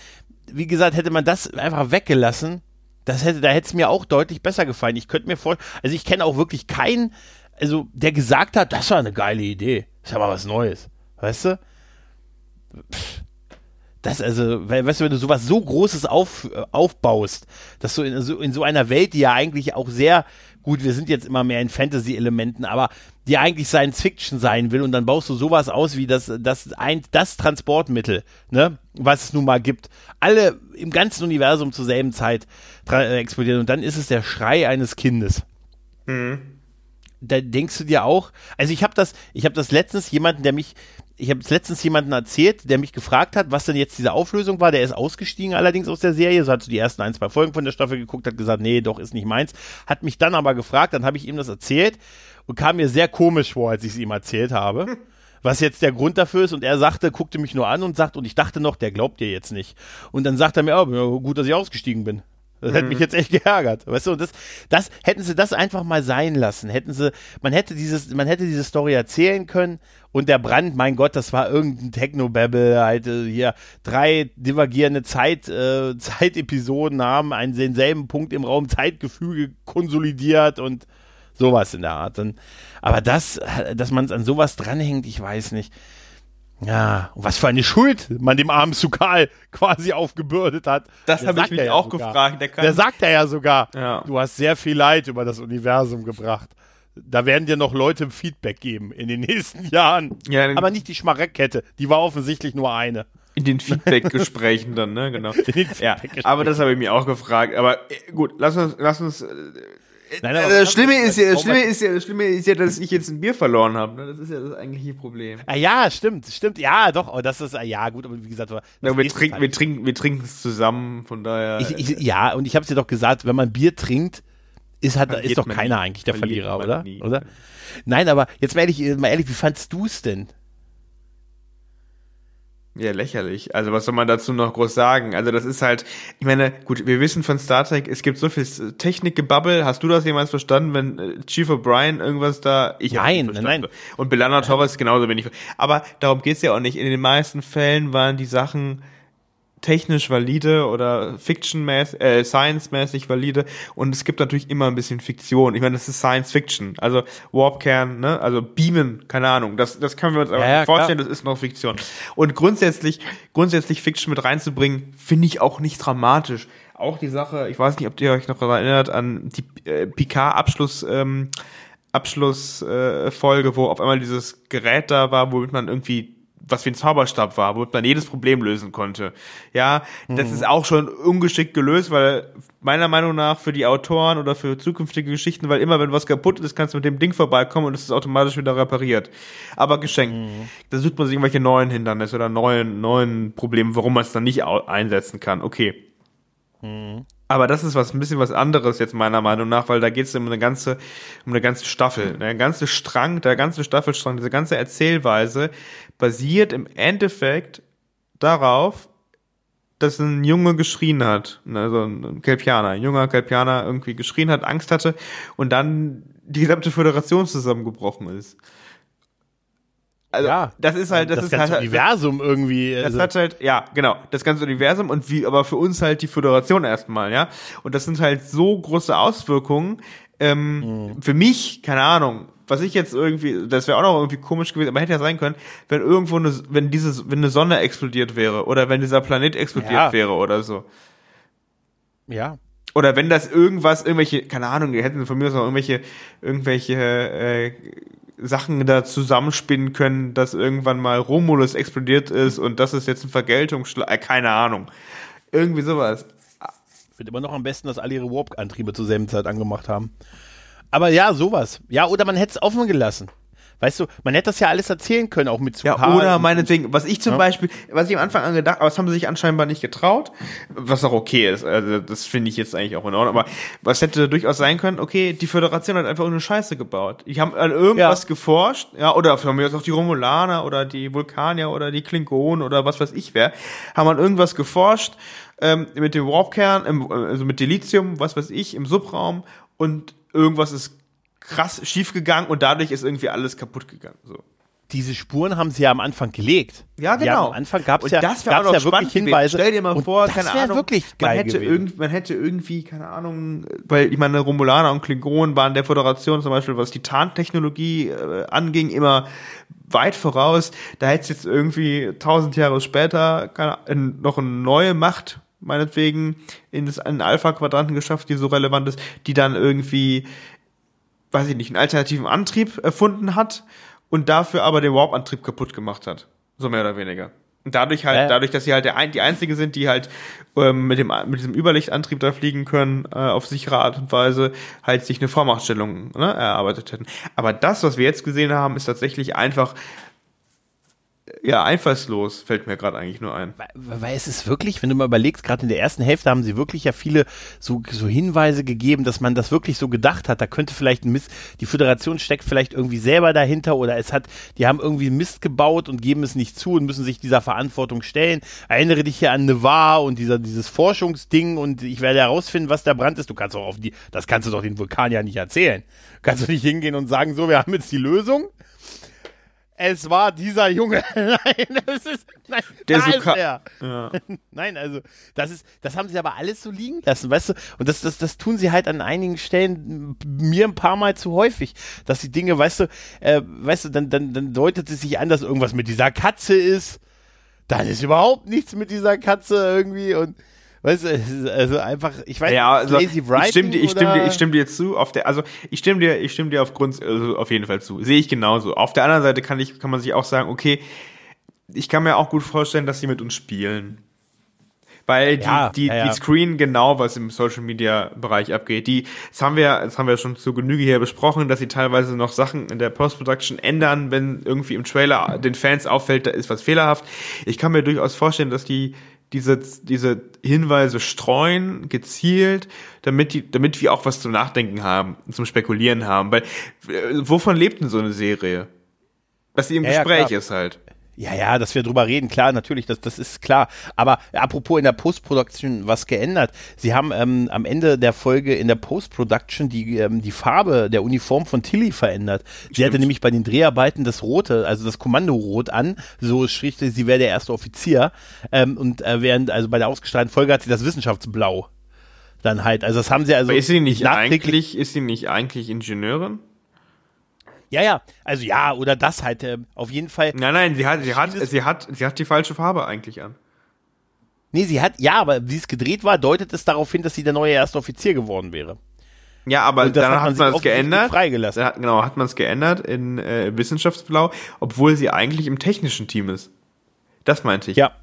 wie gesagt, hätte man das einfach weggelassen, das hätte, da hätte es mir auch deutlich besser gefallen. Ich könnte mir vorstellen, also ich kenne auch wirklich keinen, also der gesagt hat, das war eine geile Idee. Das ist ja mal was Neues. Weißt du? Das also, weißt du, wenn du sowas so Großes auf, äh, aufbaust, dass du in so, in so einer Welt, die ja eigentlich auch sehr, gut, wir sind jetzt immer mehr in Fantasy-Elementen, aber die eigentlich Science Fiction sein will und dann baust du sowas aus wie das, das, ein, das Transportmittel, ne, was es nun mal gibt. Alle im ganzen Universum zur selben Zeit äh, explodieren und dann ist es der Schrei eines Kindes. Mhm. Da denkst du dir auch, also ich habe das, ich habe das letztens jemanden, der mich, ich habe letztens jemanden erzählt, der mich gefragt hat, was denn jetzt diese Auflösung war. Der ist ausgestiegen allerdings aus der Serie, so hat so die ersten ein, zwei Folgen von der Staffel geguckt, hat gesagt, nee, doch, ist nicht meins. Hat mich dann aber gefragt, dann habe ich ihm das erzählt und kam mir sehr komisch vor, als ich es ihm erzählt habe. *laughs* Was jetzt der Grund dafür ist, und er sagte, guckte mich nur an und sagt, und ich dachte noch, der glaubt dir jetzt nicht. Und dann sagt er mir, oh, gut, dass ich ausgestiegen bin. Das mhm. hätte mich mhm. jetzt echt geärgert. Weißt du, und das, das, hätten sie das einfach mal sein lassen. Hätten sie, man hätte dieses, man hätte diese Story erzählen können und der Brand, mein Gott, das war irgendein Technobabble, halt, äh, hier, drei divergierende Zeit, äh, *laughs* Zeitepisoden haben einen denselben Punkt im Raum Zeitgefüge konsolidiert und sowas in der Art. Und, aber das, dass man es an sowas dranhängt, ich weiß nicht. Ja, was für eine Schuld man dem armen Sukal quasi aufgebürdet hat. Das habe ich mich ja auch sogar. gefragt. Der, der sagt er ja sogar, ja. du hast sehr viel Leid über das Universum gebracht. Da werden dir noch Leute Feedback geben in den *laughs* nächsten Jahren. Ja, Aber nicht die Schmareckkette, die war offensichtlich nur eine. In den Feedback-Gesprächen dann, ne? Genau. *laughs* ja, aber das habe ich mir auch gefragt. Aber äh, gut, lass uns, lass uns äh, Nein, aber das Schlimme ist ja, das Schlimme ist ja, das Schlimme ist ja, dass ich jetzt ein Bier verloren habe. Ne? Das ist ja das eigentliche Problem. Ah, ja, stimmt, stimmt. Ja, doch. Oh, das ist ah, ja gut, aber wie gesagt, ja, wir, trinken, wir trinken, wir trinken es zusammen. Von daher. Ich, ich, ja, und ich habe es dir doch gesagt, wenn man Bier trinkt, ist hat, ist doch keiner nie. eigentlich der Verlierer, oder? Nie. Oder? Nein, aber jetzt mal ehrlich, mal ehrlich, wie fandst du es denn? Ja, lächerlich. Also was soll man dazu noch groß sagen? Also das ist halt, ich meine, gut, wir wissen von Star Trek, es gibt so viel Technikgebabbel. Hast du das jemals verstanden, wenn äh, Chief O'Brien irgendwas da? Ich nein, nein, nein. Und Belana Torres genauso wenig. Aber darum geht's ja auch nicht. In den meisten Fällen waren die Sachen technisch valide oder Fiction-mäßig, äh, Science-mäßig valide und es gibt natürlich immer ein bisschen Fiktion. Ich meine, das ist Science-Fiction. Also Warpkern, ne, also Beamen, keine Ahnung, das, das können wir uns aber ja, vorstellen, klar. das ist noch Fiktion. Und grundsätzlich, grundsätzlich Fiction mit reinzubringen, finde ich auch nicht dramatisch. Auch die Sache, ich weiß nicht, ob ihr euch noch erinnert an die äh, Picard-Abschluss, ähm, Abschlussfolge, äh, wo auf einmal dieses Gerät da war, womit man irgendwie was wie ein Zauberstab war, womit man jedes Problem lösen konnte. Ja, das mhm. ist auch schon ungeschickt gelöst, weil meiner Meinung nach für die Autoren oder für zukünftige Geschichten, weil immer wenn was kaputt ist, kannst du mit dem Ding vorbeikommen und es ist automatisch wieder repariert. Aber geschenkt. Mhm. Da sucht man sich irgendwelche neuen Hindernisse oder neuen, neuen Probleme, warum man es dann nicht einsetzen kann. Okay. Mhm. Aber das ist was ein bisschen was anderes jetzt meiner Meinung nach, weil da geht es um eine ganze um eine ganze Staffel, der ganze Strang, der ganze Staffelstrang, diese ganze Erzählweise basiert im Endeffekt darauf, dass ein Junge geschrien hat, also ein Kelpianer, ein junger Kelpianer irgendwie geschrien hat, Angst hatte und dann die gesamte Föderation zusammengebrochen ist. Also, ja, das ist halt, das, das ist ganze halt, Universum irgendwie. Das also. hat halt, ja, genau, das ganze Universum und wie, aber für uns halt die Föderation erstmal, ja. Und das sind halt so große Auswirkungen. Ähm, mhm. Für mich, keine Ahnung, was ich jetzt irgendwie, das wäre auch noch irgendwie komisch gewesen, aber hätte ja sein können, wenn irgendwo eine, wenn dieses, wenn eine Sonne explodiert wäre oder wenn dieser Planet explodiert ja. wäre oder so. Ja. oder wenn das irgendwas, irgendwelche, keine Ahnung, hätten von mir aus noch irgendwelche, irgendwelche äh, Sachen da zusammenspinnen können, dass irgendwann mal Romulus explodiert ist und das ist jetzt ein Vergeltungsschlag, äh, keine Ahnung. Irgendwie sowas. Wird immer noch am besten, dass alle ihre Warp-Antriebe zur selben Zeit angemacht haben. Aber ja, sowas. Ja, oder man hätte es offen gelassen. Weißt du, man hätte das ja alles erzählen können, auch mit Ja, Zucker. oder meinetwegen, was ich zum Ja. Beispiel, was ich am Anfang an gedacht, aber das haben sie sich anscheinend nicht getraut, was auch okay ist, also das finde ich jetzt eigentlich auch in Ordnung, aber was hätte durchaus sein können, okay, die Föderation hat einfach irgendeine Scheiße gebaut. Die haben an irgendwas Ja. geforscht, ja, oder von mir aus auch die Romulaner oder die Vulkanier oder die Klingonen oder was weiß ich wer, haben an irgendwas geforscht, ähm, mit dem Warpkern, im, also mit Delizium, was weiß ich, im Subraum und irgendwas ist krass schief gegangen und dadurch ist irgendwie alles kaputt gegangen, so. diese Spuren haben sie ja am Anfang gelegt. Ja, genau. haben am Anfang gab es ja, das gab's ja spannend wirklich. Hinweise. Stell dir mal und vor, das keine Ahnung, wirklich man hätte, irgend, man hätte irgendwie, keine Ahnung, weil ich meine, Romulaner und Klingonen waren der Föderation zum Beispiel, was die Tarntechnologie äh, anging, immer weit voraus. Da hätte es jetzt irgendwie tausend Jahre später keine, noch eine neue Macht, meinetwegen, in das einen Alpha-Quadranten geschafft, die so relevant ist, die dann irgendwie, weiß ich nicht, einen alternativen Antrieb erfunden hat und dafür aber den Warp-Antrieb kaputt gemacht hat. So mehr oder weniger. Und dadurch halt, Ja. dadurch, dass sie halt der die einzige sind, die halt ähm, mit dem mit diesem Überlichtantrieb da fliegen können, äh, auf sichere Art und Weise, halt sich eine Vormachtstellung ne, erarbeitet hätten. Aber das, was wir jetzt gesehen haben, ist tatsächlich einfach ja einfallslos, fällt mir gerade eigentlich nur ein. Weil, weil es ist wirklich, wenn du mal überlegst, gerade in der ersten Hälfte haben sie wirklich ja viele so, so Hinweise gegeben, dass man das wirklich so gedacht hat. Da könnte vielleicht ein Mist, die Föderation steckt vielleicht irgendwie selber dahinter oder es hat, die haben irgendwie Mist gebaut und geben es nicht zu und müssen sich dieser Verantwortung stellen. Erinnere dich hier an Nevar und dieser, dieses Forschungsding und ich werde herausfinden, was der Brand ist. Du kannst doch auf die, das kannst du doch den Vulkan ja nicht erzählen. Kannst du nicht hingehen und sagen, so, wir haben jetzt die Lösung. Es war dieser Junge. *laughs* nein, das ist, nein, Der da ist Suka- er. Ja. *laughs* Nein, also das ist, das haben sie aber alles so liegen lassen, weißt du? Und das, das, das tun sie halt an einigen Stellen mir ein paar Mal zu häufig, dass die Dinge, weißt du, äh, weißt du, dann, dann, dann deutet es sich an, dass irgendwas mit dieser Katze ist. Dann ist überhaupt nichts mit dieser Katze irgendwie und weißt du, also einfach, ich weiß, Ja, also lazy ich writing stimme dir, ich stimme dir, ich stimme dir zu. Auf der, also ich stimme dir, ich stimme dir aufgrund, also auf jeden Fall zu. Sehe ich genauso. Auf der anderen Seite kann ich, kann man sich auch sagen, okay, ich kann mir auch gut vorstellen, dass sie mit uns spielen. Weil die, Ja, die, ja. die screen genau, was im Social Media Bereich abgeht. Die, das haben wir, das haben wir schon zu Genüge hier besprochen, dass sie teilweise noch Sachen in der Post-Production ändern, wenn irgendwie im Trailer den Fans auffällt, da ist was fehlerhaft. Ich kann mir durchaus vorstellen, dass die diese, diese Hinweise streuen, gezielt, damit die, damit wir auch was zum Nachdenken haben, zum Spekulieren haben. Weil, äh, wovon lebt denn so eine Serie? Dass sie im Ja, ja, Gespräch klar. ist halt. Ja, ja, dass wir drüber reden, klar, natürlich, das, das ist klar. Aber apropos in der Post-Production was geändert. Sie haben ähm, am Ende der Folge in der Post-Production die, ähm, die Farbe der Uniform von Tilly verändert. Sie hatte nämlich bei den Dreharbeiten das Rote, also das Kommandorot an, so schrieb sie, sie wäre der erste Offizier. Ähm, und äh, während, also bei der ausgestrahlten Folge hat sie das Wissenschaftsblau. Dann halt, also das haben sie also Aber ist sie nicht eigentlich, ist sie nicht eigentlich Ingenieurin? Ja, ja, also ja, oder das halt, ähm, auf jeden Fall. Nein, nein, sie hat, sie hat, sie hat, sie hat die falsche Farbe eigentlich an. Nee, sie hat, ja, aber wie es gedreht war, deutet es darauf hin, dass sie der neue erste Offizier geworden wäre. Ja, aber dann hat man man es geändert. freigelassen. Dann hat, genau, hat man es geändert in äh, Wissenschaftsblau, obwohl sie eigentlich im technischen Team ist. Das meinte ich. Ja.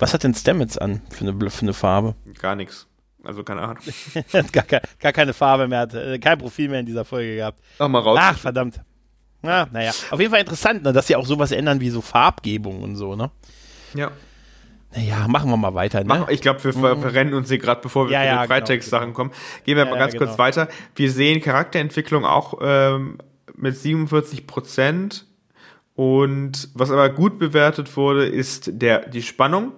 Was hat denn Stamets an für eine, für eine Farbe? Gar nichts. Also keine Ahnung. *laughs* gar, gar keine Farbe mehr, hat äh, kein Profil mehr in dieser Folge gehabt. Auch mal raus. Ach, verdammt. Na, naja. Auf jeden Fall interessant, ne, dass sie auch sowas ändern wie so Farbgebung und so, ne? Ja. Naja, machen wir mal weiter, ne? Mach, ich glaube, wir ver verrennen uns hier gerade, bevor wir Ja, zu ja, den Freitext-Sachen kommen. Gehen wir Ja, mal ja, ganz genau. kurz weiter. Wir sehen Charakterentwicklung auch ähm, mit 47 Prozent. Und was aber gut bewertet wurde, ist der, die Spannung.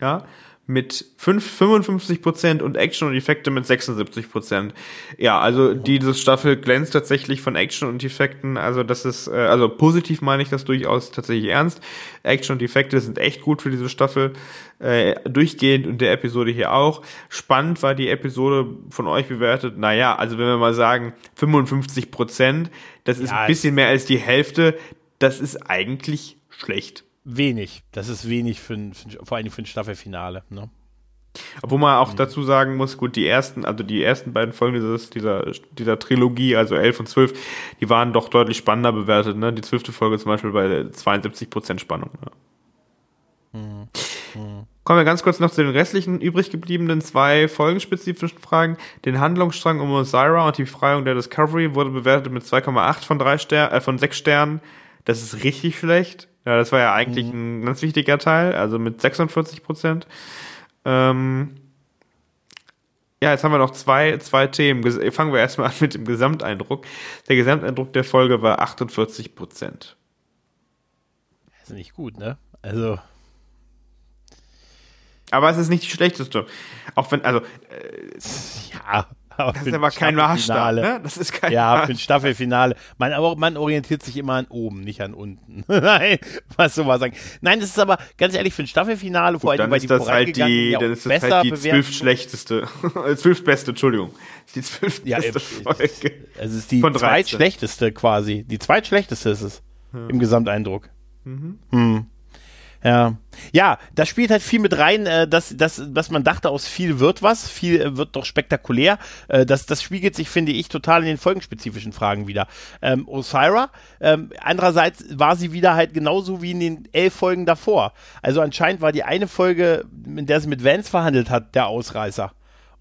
Ja, mit 5, 55 Prozent und Action und Effekte mit 76 Prozent. Ja, also diese Staffel glänzt tatsächlich von Action und Effekten. Also das ist, äh, also positiv meine ich das durchaus tatsächlich ernst. Action und Effekte sind echt gut für diese Staffel. Äh, durchgehend und der Episode hier auch. Spannend war die Episode von euch bewertet. Naja, also wenn wir mal sagen 55 Prozent, das ist Ja, ein bisschen mehr als die Hälfte. Das ist eigentlich schlecht. Wenig. Das ist wenig für ein, für ein, vor allem für ein Staffelfinale, ne? Obwohl man auch mhm. dazu sagen muss, gut, die ersten, also die ersten beiden Folgen dieses, dieser, dieser Trilogie, also 11 und 12, die waren doch deutlich spannender bewertet, ne? Die zwölfte Folge zum Beispiel bei 72% Spannung. Ne? Mhm. Mhm. Kommen wir ganz kurz noch zu den restlichen übrig gebliebenen zwei folgenspezifischen Fragen. Den Handlungsstrang um Osira und die Befreiung der Discovery wurde bewertet mit 2,8 von drei Ster äh, von sechs Sternen. Das ist richtig schlecht. Ja, das war ja eigentlich mhm. ein ganz wichtiger Teil, also mit 46 Prozent. Ähm, ja, jetzt haben wir noch zwei, zwei Themen. Fangen wir erstmal *laughs* an mit dem Gesamteindruck. Der Gesamteindruck der Folge war 48 Prozent. Das ist nicht gut, ne? Also. Aber es ist nicht die schlechteste. Auch wenn, also. Äh, ja. Aber das ist aber kein Maßstab, ne? Das ist kein Ja, Maßstab. für ein Staffelfinale. Man, aber man orientiert sich immer an oben, nicht an unten. *laughs* Nein, was soll man sagen. Nein, das ist aber ganz ehrlich für ein Staffelfinale, vor allem bei die das halt die, dann ist das halt die zwölf schlechteste, *laughs* zwölf beste, Entschuldigung. Die zwölf ja, beste Folge. Es ist die zweitschlechteste quasi. Die zweitschlechteste ist es hm. im Gesamteindruck. Mhm. Hm. Ja. Ja, das spielt halt viel mit rein, äh, dass, dass, dass man dachte, aus viel wird was, viel äh, wird doch spektakulär. Äh, das, das spiegelt sich, finde ich, total in den folgenspezifischen Fragen wieder. Ähm, Osira, ähm, andererseits war sie wieder halt genauso wie in den elf Folgen davor. Also anscheinend war die eine Folge, in der sie mit Vance verhandelt hat, der Ausreißer.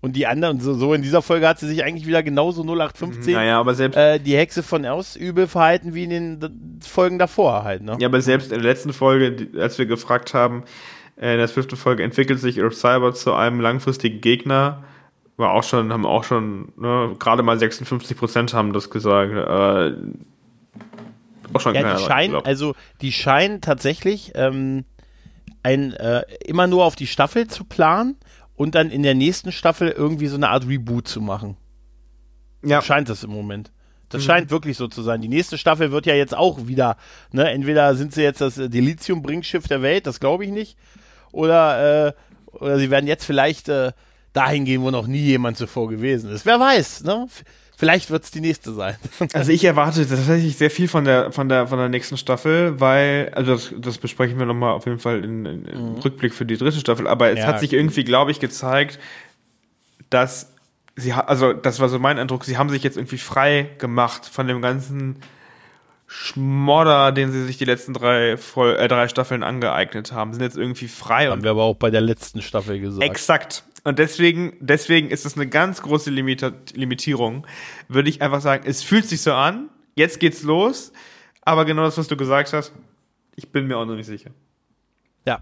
Und die anderen, so, so in dieser Folge hat sie sich eigentlich wieder genauso 0815 naja, aber selbst äh, die Hexe von Ausübel verhalten wie in den Folgen davor halt. Ne? Ja, aber selbst in der letzten Folge, als wir gefragt haben, äh, in der fünften Folge entwickelt sich Earth Cyber zu einem langfristigen Gegner, war auch schon, haben auch schon, ne, gerade mal 56 Prozent haben das gesagt. Äh, auch schon ja, die scheinen, also die scheinen tatsächlich ähm, ein, äh, immer nur auf die Staffel zu planen und dann in der nächsten Staffel irgendwie so eine Art Reboot zu machen. Ja. Scheint es im Moment. Das mhm. scheint wirklich so zu sein. Die nächste Staffel wird ja jetzt auch wieder, ne, entweder sind sie jetzt das Delizium-Bringschiff der Welt, das glaube ich nicht, oder, äh, oder sie werden jetzt vielleicht äh, dahin gehen, wo noch nie jemand zuvor gewesen ist. Wer weiß, ne? Vielleicht wird es die nächste sein. *laughs* Also ich erwarte tatsächlich sehr viel von der von der von der nächsten Staffel, weil also das, das besprechen wir nochmal auf jeden Fall in, in, im mhm. Rückblick für die dritte Staffel. Aber es ja, hat sich irgendwie, glaube ich, gezeigt, dass sie also das war so mein Eindruck. Sie haben sich jetzt irgendwie frei gemacht von dem ganzen Schmodder, den sie sich die letzten drei, Voll äh, drei Staffeln angeeignet haben, sind jetzt irgendwie frei. Haben wir aber auch bei der letzten Staffel gesagt. Exakt. Und deswegen, deswegen ist es eine ganz große Limita Limitierung. Würde ich einfach sagen, es fühlt sich so an, jetzt geht's los, aber genau das, was du gesagt hast, ich bin mir auch noch nicht sicher. Ja.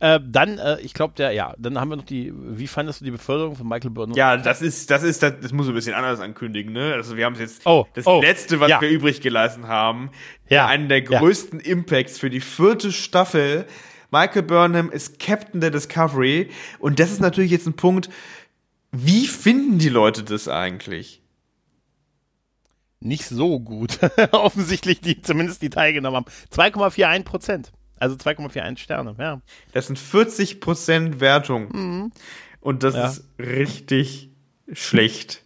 Äh, dann, äh, ich glaube, der, ja, dann haben wir noch die, wie fandest du die Beförderung von Michael Burnham? Ja, das ist, das ist, das, das muss ein bisschen anders ankündigen, ne? Also wir haben jetzt oh, das oh, letzte, was ja. wir übrig gelassen haben, ja. einen der größten ja. Impacts für die vierte Staffel Michael Burnham ist Captain der Discovery. Und das ist natürlich jetzt ein Punkt, wie finden die Leute das eigentlich? Nicht so gut. *laughs* Offensichtlich, die zumindest die teilgenommen haben. 2,41 Prozent. Also 2,41 Sterne, ja. Das sind 40 Prozent Wertung. Mhm. Und das ja. ist richtig schlecht.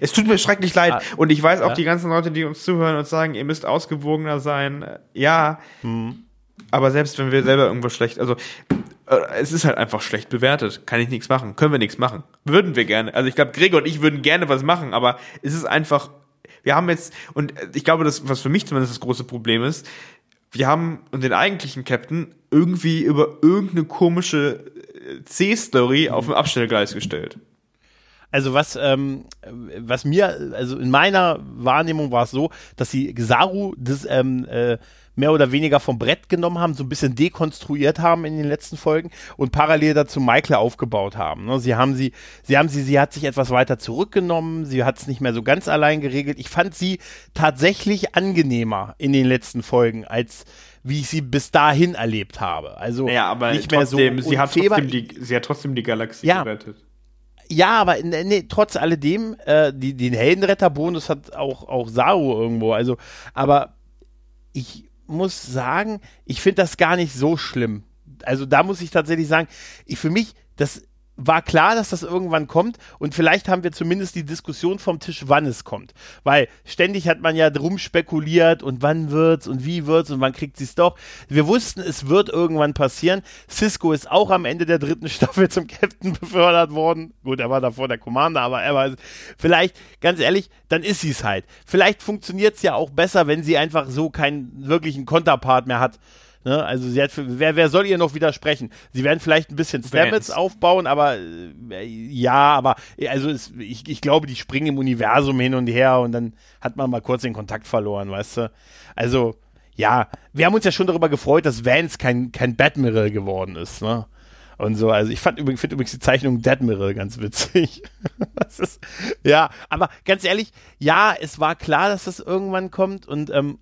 Es tut mir schrecklich leid. Ah, und ich weiß auch ja. die ganzen Leute, die uns zuhören und sagen, ihr müsst ausgewogener sein. Ja. Mhm. Aber selbst wenn wir selber irgendwas schlecht, also äh, es ist halt einfach schlecht bewertet. Kann ich nichts machen. Können wir nichts machen. Würden wir gerne. Also ich glaube, Gregor und ich würden gerne was machen, aber es ist einfach, wir haben jetzt, und ich glaube, das, was für mich zumindest das große Problem ist, wir haben den eigentlichen Captain irgendwie über irgendeine komische äh, C-Story auf dem Abstellgleis gestellt. Also was, ähm, was mir, also in meiner Wahrnehmung war es so, dass sie Saru das ähm, äh, mehr oder weniger vom Brett genommen haben, so ein bisschen dekonstruiert haben in den letzten Folgen und parallel dazu Michael aufgebaut haben. Ne? Sie haben sie, sie haben sie, sie hat sich etwas weiter zurückgenommen, sie hat es nicht mehr so ganz allein geregelt. Ich fand sie tatsächlich angenehmer in den letzten Folgen als wie ich sie bis dahin erlebt habe. Also ja, aber nicht trotzdem, mehr so. Sie hat, trotzdem die, sie hat trotzdem die Galaxie ja, gerettet. Ja, aber nee, trotz alledem, äh, die, den Heldenretterbonus hat auch, auch Saru irgendwo. Also, aber ich muss sagen, ich finde das gar nicht so schlimm. Also da muss ich tatsächlich sagen, ich, für mich, das war klar, dass das irgendwann kommt und vielleicht haben wir zumindest die Diskussion vom Tisch, wann es kommt. Weil ständig hat man ja drum spekuliert und wann wird's und wie wird's und wann kriegt sie's doch. Wir wussten, es wird irgendwann passieren. Cisco ist auch am Ende der dritten *laughs* Staffel zum Captain befördert worden. Gut, er war davor der Commander, aber er war vielleicht, ganz ehrlich, dann ist sie's halt. Vielleicht funktioniert's ja auch besser, wenn sie einfach so keinen wirklichen Konterpart mehr hat Ne? Also sie hat, wer, wer soll ihr noch widersprechen? Sie werden vielleicht ein bisschen Stamets aufbauen, aber äh, ja, aber also es, ich, ich glaube, die springen im Universum hin und her und dann hat man mal kurz den Kontakt verloren, weißt du? Also ja, wir haben uns ja schon darüber gefreut, dass Vance kein, kein Batmiral geworden ist, ne? Und so, also ich fand übrigens, finde übrigens die Zeichnung Deadmiral ganz witzig. *laughs* ist, ja, aber ganz ehrlich, ja, es war klar, dass das irgendwann kommt und ähm,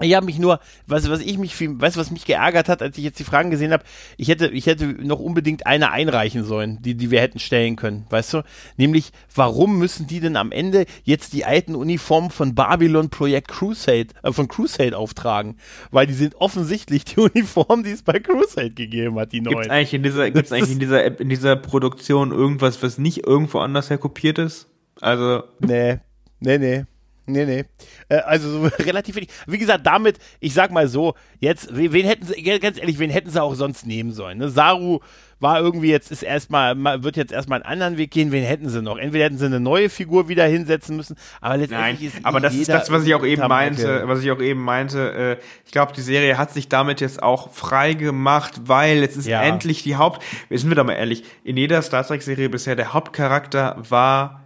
ich habe mich nur, was, was ich mich viel, weißt du, was mich geärgert hat, als ich jetzt die Fragen gesehen habe, ich hätte, ich hätte noch unbedingt eine einreichen sollen, die, die wir hätten stellen können, weißt du? Nämlich, warum müssen die denn am Ende jetzt die alten Uniformen von Babylon Projekt Crusade, äh, von Crusade auftragen? Weil die sind offensichtlich die *laughs* Uniformen, die es bei Crusade gegeben hat, die neuen. Gibt's eigentlich in dieser, gibt's eigentlich in dieser, in dieser Produktion irgendwas, was nicht irgendwo anders her kopiert ist? Also. Nee, nee, nee. Nee, nee. Äh, also so *laughs* relativ wenig. Wie gesagt, damit, ich sag mal so, jetzt, wen hätten sie, ganz ehrlich, wen hätten sie auch sonst nehmen sollen? Ne? Saru war irgendwie jetzt, ist erstmal, wird jetzt erstmal einen anderen Weg gehen, wen hätten sie noch? Entweder hätten sie eine neue Figur wieder hinsetzen müssen, aber letztendlich Nein, ist aber das ist das, was ich auch eben meinte, was ich auch eben meinte, äh, ich glaube, die Serie hat sich damit jetzt auch frei gemacht, weil jetzt ist ja. endlich die Haupt, sind wir doch mal ehrlich, in jeder Star Trek Serie bisher der Hauptcharakter war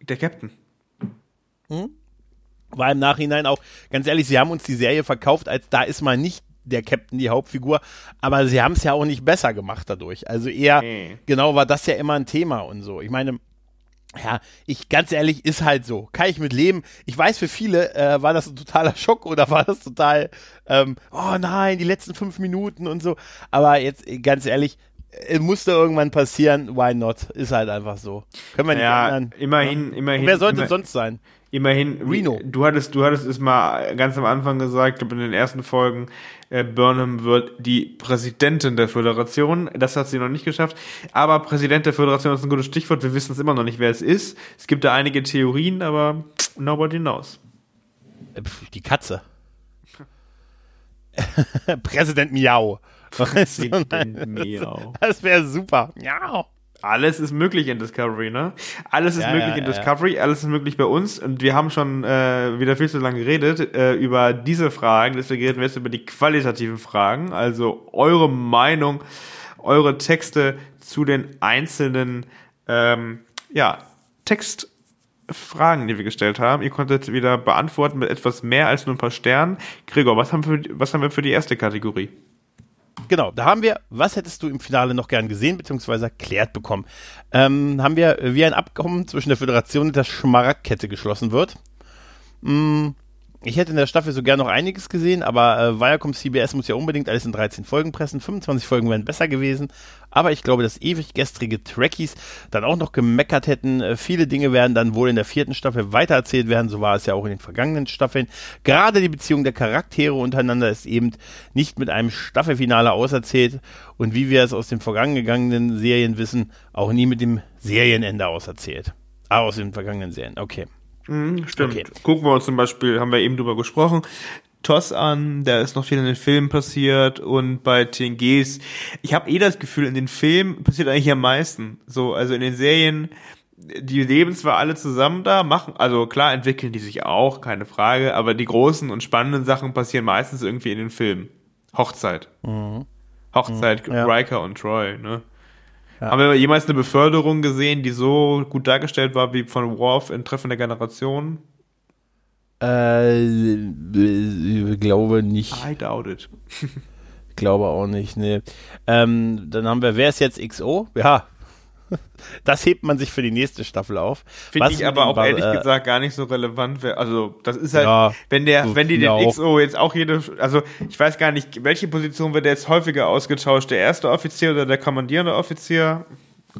der Captain. Hm? War im Nachhinein auch, ganz ehrlich, sie haben uns die Serie verkauft, als da ist mal nicht der Captain die Hauptfigur, aber sie haben es ja auch nicht besser gemacht dadurch. Also eher, nee. genau war das ja immer ein Thema und so. Ich meine, ja, ich ganz ehrlich, ist halt so. Kann ich mit leben. Ich weiß, für viele äh, war das ein totaler Schock oder war das total, ähm, oh nein, die letzten fünf Minuten und so. Aber jetzt ganz ehrlich, es musste irgendwann passieren, why not? Ist halt einfach so. Können wir nicht ja, ändern. Immerhin, ja? immerhin. Und wer sollte immer, sonst sein? Immerhin, Reno. Du hattest, du hattest es mal ganz am Anfang gesagt, in den ersten Folgen, äh, Burnham wird die Präsidentin der Föderation. Das hat sie noch nicht geschafft. Aber Präsident der Föderation ist ein gutes Stichwort. Wir wissen es immer noch nicht, wer es ist. Es gibt da einige Theorien, aber nobody knows. Äh, die Katze. *laughs* Präsident Miau. Präsident *laughs* Miau. Das wäre super. Miau. Alles ist möglich in Discovery, ne? Alles ist ja, möglich ja, in Discovery, ja. alles ist möglich bei uns und wir haben schon äh, wieder viel zu lange geredet äh, über diese Fragen, deswegen reden wir jetzt über die qualitativen Fragen, also eure Meinung, eure Texte zu den einzelnen ähm, ja, Textfragen, die wir gestellt haben. Ihr konntet wieder beantworten mit etwas mehr als nur ein paar Sternen. Gregor, was haben, wir, was haben wir für die erste Kategorie? Genau, da haben wir, was hättest du im Finale noch gern gesehen, beziehungsweise erklärt bekommen? Ähm, haben wir, wie ein Abkommen zwischen der Föderation und der Schmaragdkette geschlossen wird. Hm, ich hätte in der Staffel so gern noch einiges gesehen, aber äh, Viacom CBS muss ja unbedingt alles in 13 Folgen pressen. 25 Folgen wären besser gewesen. Aber ich glaube, dass ewig gestrige Trekkies dann auch noch gemeckert hätten. Äh, viele Dinge werden dann wohl in der vierten Staffel weitererzählt werden. So war es ja auch in den vergangenen Staffeln. Gerade die Beziehung der Charaktere untereinander ist eben nicht mit einem Staffelfinale auserzählt. Und wie wir es aus den vergangenen Serien wissen, auch nie mit dem Serienende auserzählt. Ah, aus den vergangenen Serien. Okay. Mhm, stimmt. Okay. Gucken wir uns zum Beispiel, haben wir eben drüber gesprochen, TOS an, da ist noch viel in den Filmen passiert und bei TNGs, ich habe eh das Gefühl, in den Filmen passiert eigentlich am meisten. So, also in den Serien, die leben zwar alle zusammen da, machen, also klar entwickeln die sich auch, keine Frage, aber die großen und spannenden Sachen passieren meistens irgendwie in den Filmen. Hochzeit. Mhm. Hochzeit, mhm, ja. Riker und Troy, ne? Ja. Haben wir jemals eine Beförderung gesehen, die so gut dargestellt war wie von Worf in Treffen der Generation? Äh, ich glaube nicht. I doubt it. glaube auch nicht, ne. Ähm, dann haben wir, wer ist jetzt XO? Ja, das hebt man sich für die nächste Staffel auf. Finde ich aber auch Bar ehrlich äh, gesagt gar nicht so relevant. Also das ist halt, ja, wenn der, wenn die den auch. XO jetzt auch jede, also ich weiß gar nicht, welche Position wird jetzt häufiger ausgetauscht? Der erste Offizier oder der kommandierende Offizier?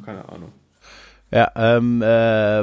Keine Ahnung. Ja, ähm, äh,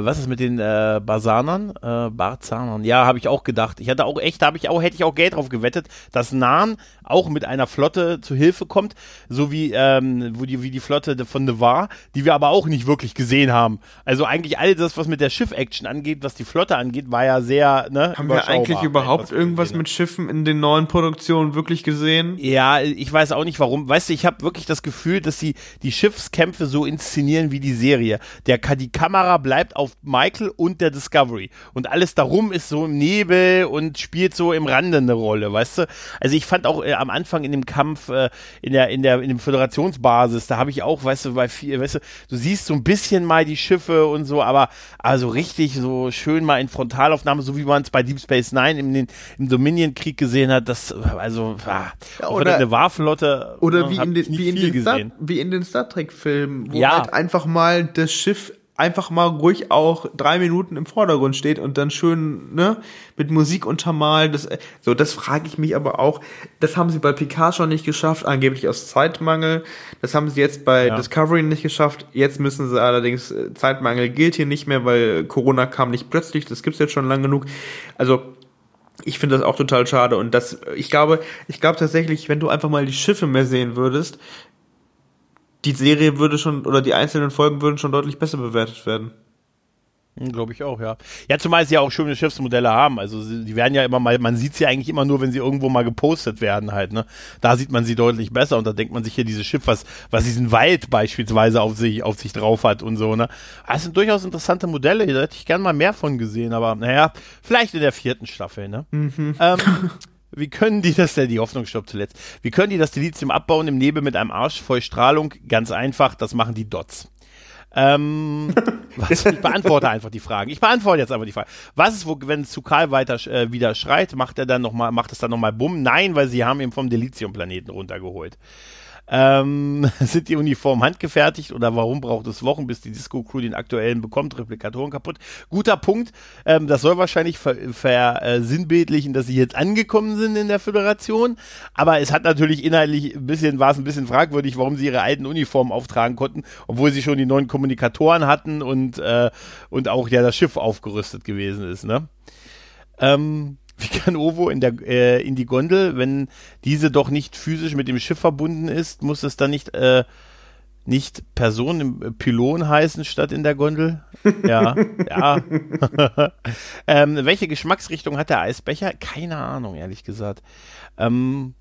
was ist mit den äh, Basanern? Äh, Barzanern. Ja, habe ich auch gedacht. Ich hatte auch echt, habe ich auch, hätte ich auch Geld drauf gewettet, dass Nahn auch mit einer Flotte zu Hilfe kommt, so wie, ähm, wo die, wie die Flotte von Nevar, die wir aber auch nicht wirklich gesehen haben. Also eigentlich all das, was mit der Schiff-Action angeht, was die Flotte angeht, war ja sehr, ne? Haben wir eigentlich überhaupt irgendwas mit Schiffen in den neuen Produktionen wirklich gesehen? Ja, ich weiß auch nicht warum. Weißt du, ich habe wirklich das Gefühl, dass sie die Schiffskämpfe so inszenieren wie die Serie. Der der, die Kamera bleibt auf Michael und der Discovery. Und alles darum ist so im Nebel und spielt so im Rande eine Rolle, weißt du? Also ich fand auch äh, am Anfang in dem Kampf äh, in der, in der, in dem Föderationsbasis, da habe ich auch, weißt du, bei viel, weißt du, du siehst so ein bisschen mal die Schiffe und so, aber also richtig so schön mal in Frontalaufnahme, so wie man es bei Deep Space Nine im, im Dominion-Krieg gesehen hat, das, also, ah, ja, oder eine Warflotte. Oder wie, in den, wie, in den Star, wie in den Star Trek-Filmen, wo ja. halt einfach mal das Schiff einfach mal ruhig auch drei Minuten im Vordergrund steht und dann schön ne mit Musik untermalt. Das, so, das frage ich mich aber auch. Das haben sie bei Picard schon nicht geschafft, angeblich aus Zeitmangel. Das haben sie jetzt bei ja. Discovery nicht geschafft. Jetzt müssen sie allerdings äh, Zeitmangel gilt hier nicht mehr, weil Corona kam nicht plötzlich. Das gibt's jetzt schon lang genug. Also ich finde das auch total schade und das, ich glaube, ich glaube tatsächlich, wenn du einfach mal die Schiffe mehr sehen würdest, die Serie würde schon, oder die einzelnen Folgen würden schon deutlich besser bewertet werden. Hm, Glaube ich auch, ja. Ja, zumal sie ja auch schöne Schiffsmodelle haben. Also die werden ja immer mal, man sieht sie eigentlich immer nur, wenn sie irgendwo mal gepostet werden halt, ne? Da sieht man sie deutlich besser und da denkt man sich hier dieses Schiff, was, was diesen Wald beispielsweise auf sich, auf sich drauf hat und so, ne? Das sind durchaus interessante Modelle, da hätte ich gern mal mehr von gesehen, aber naja, vielleicht in der vierten Staffel, ne? Mhm. Ähm, *laughs* Wie können die das denn? Die Hoffnung stirbt zuletzt. Wie können die das Dilithium abbauen im Nebel mit einem Arsch voll Strahlung? Ganz einfach, das machen die Dots. Ähm, *laughs* was, ich beantworte einfach die Fragen. Ich beantworte jetzt einfach die Frage. Was ist, wo, wenn Zukal weiter äh, wieder schreit, macht er dann noch mal, macht es dann nochmal Bumm? Nein, weil sie haben ihn vom Delizium-Planeten runtergeholt. Ähm, *laughs* sind die Uniformen handgefertigt oder warum braucht es Wochen, bis die Disco Crew den aktuellen bekommt? Replikatoren kaputt. Guter Punkt. Ähm, das soll wahrscheinlich versinnbildlichen, ver, äh, dass sie jetzt angekommen sind in der Föderation. Aber es hat natürlich inhaltlich ein bisschen, war es ein bisschen fragwürdig, warum sie ihre alten Uniformen auftragen konnten, obwohl sie schon die neuen Kommunikatoren hatten und, äh, und auch ja das Schiff aufgerüstet gewesen ist, ne? Ähm, wie kann Ovo in, der, äh, in die Gondel, wenn diese doch nicht physisch mit dem Schiff verbunden ist, muss es dann nicht, äh, nicht Person im Pylon heißen statt in der Gondel? Ja, *laughs* ja. *laughs* ähm, welche Geschmacksrichtung hat der Eisbecher? Keine Ahnung, ehrlich gesagt. Ähm,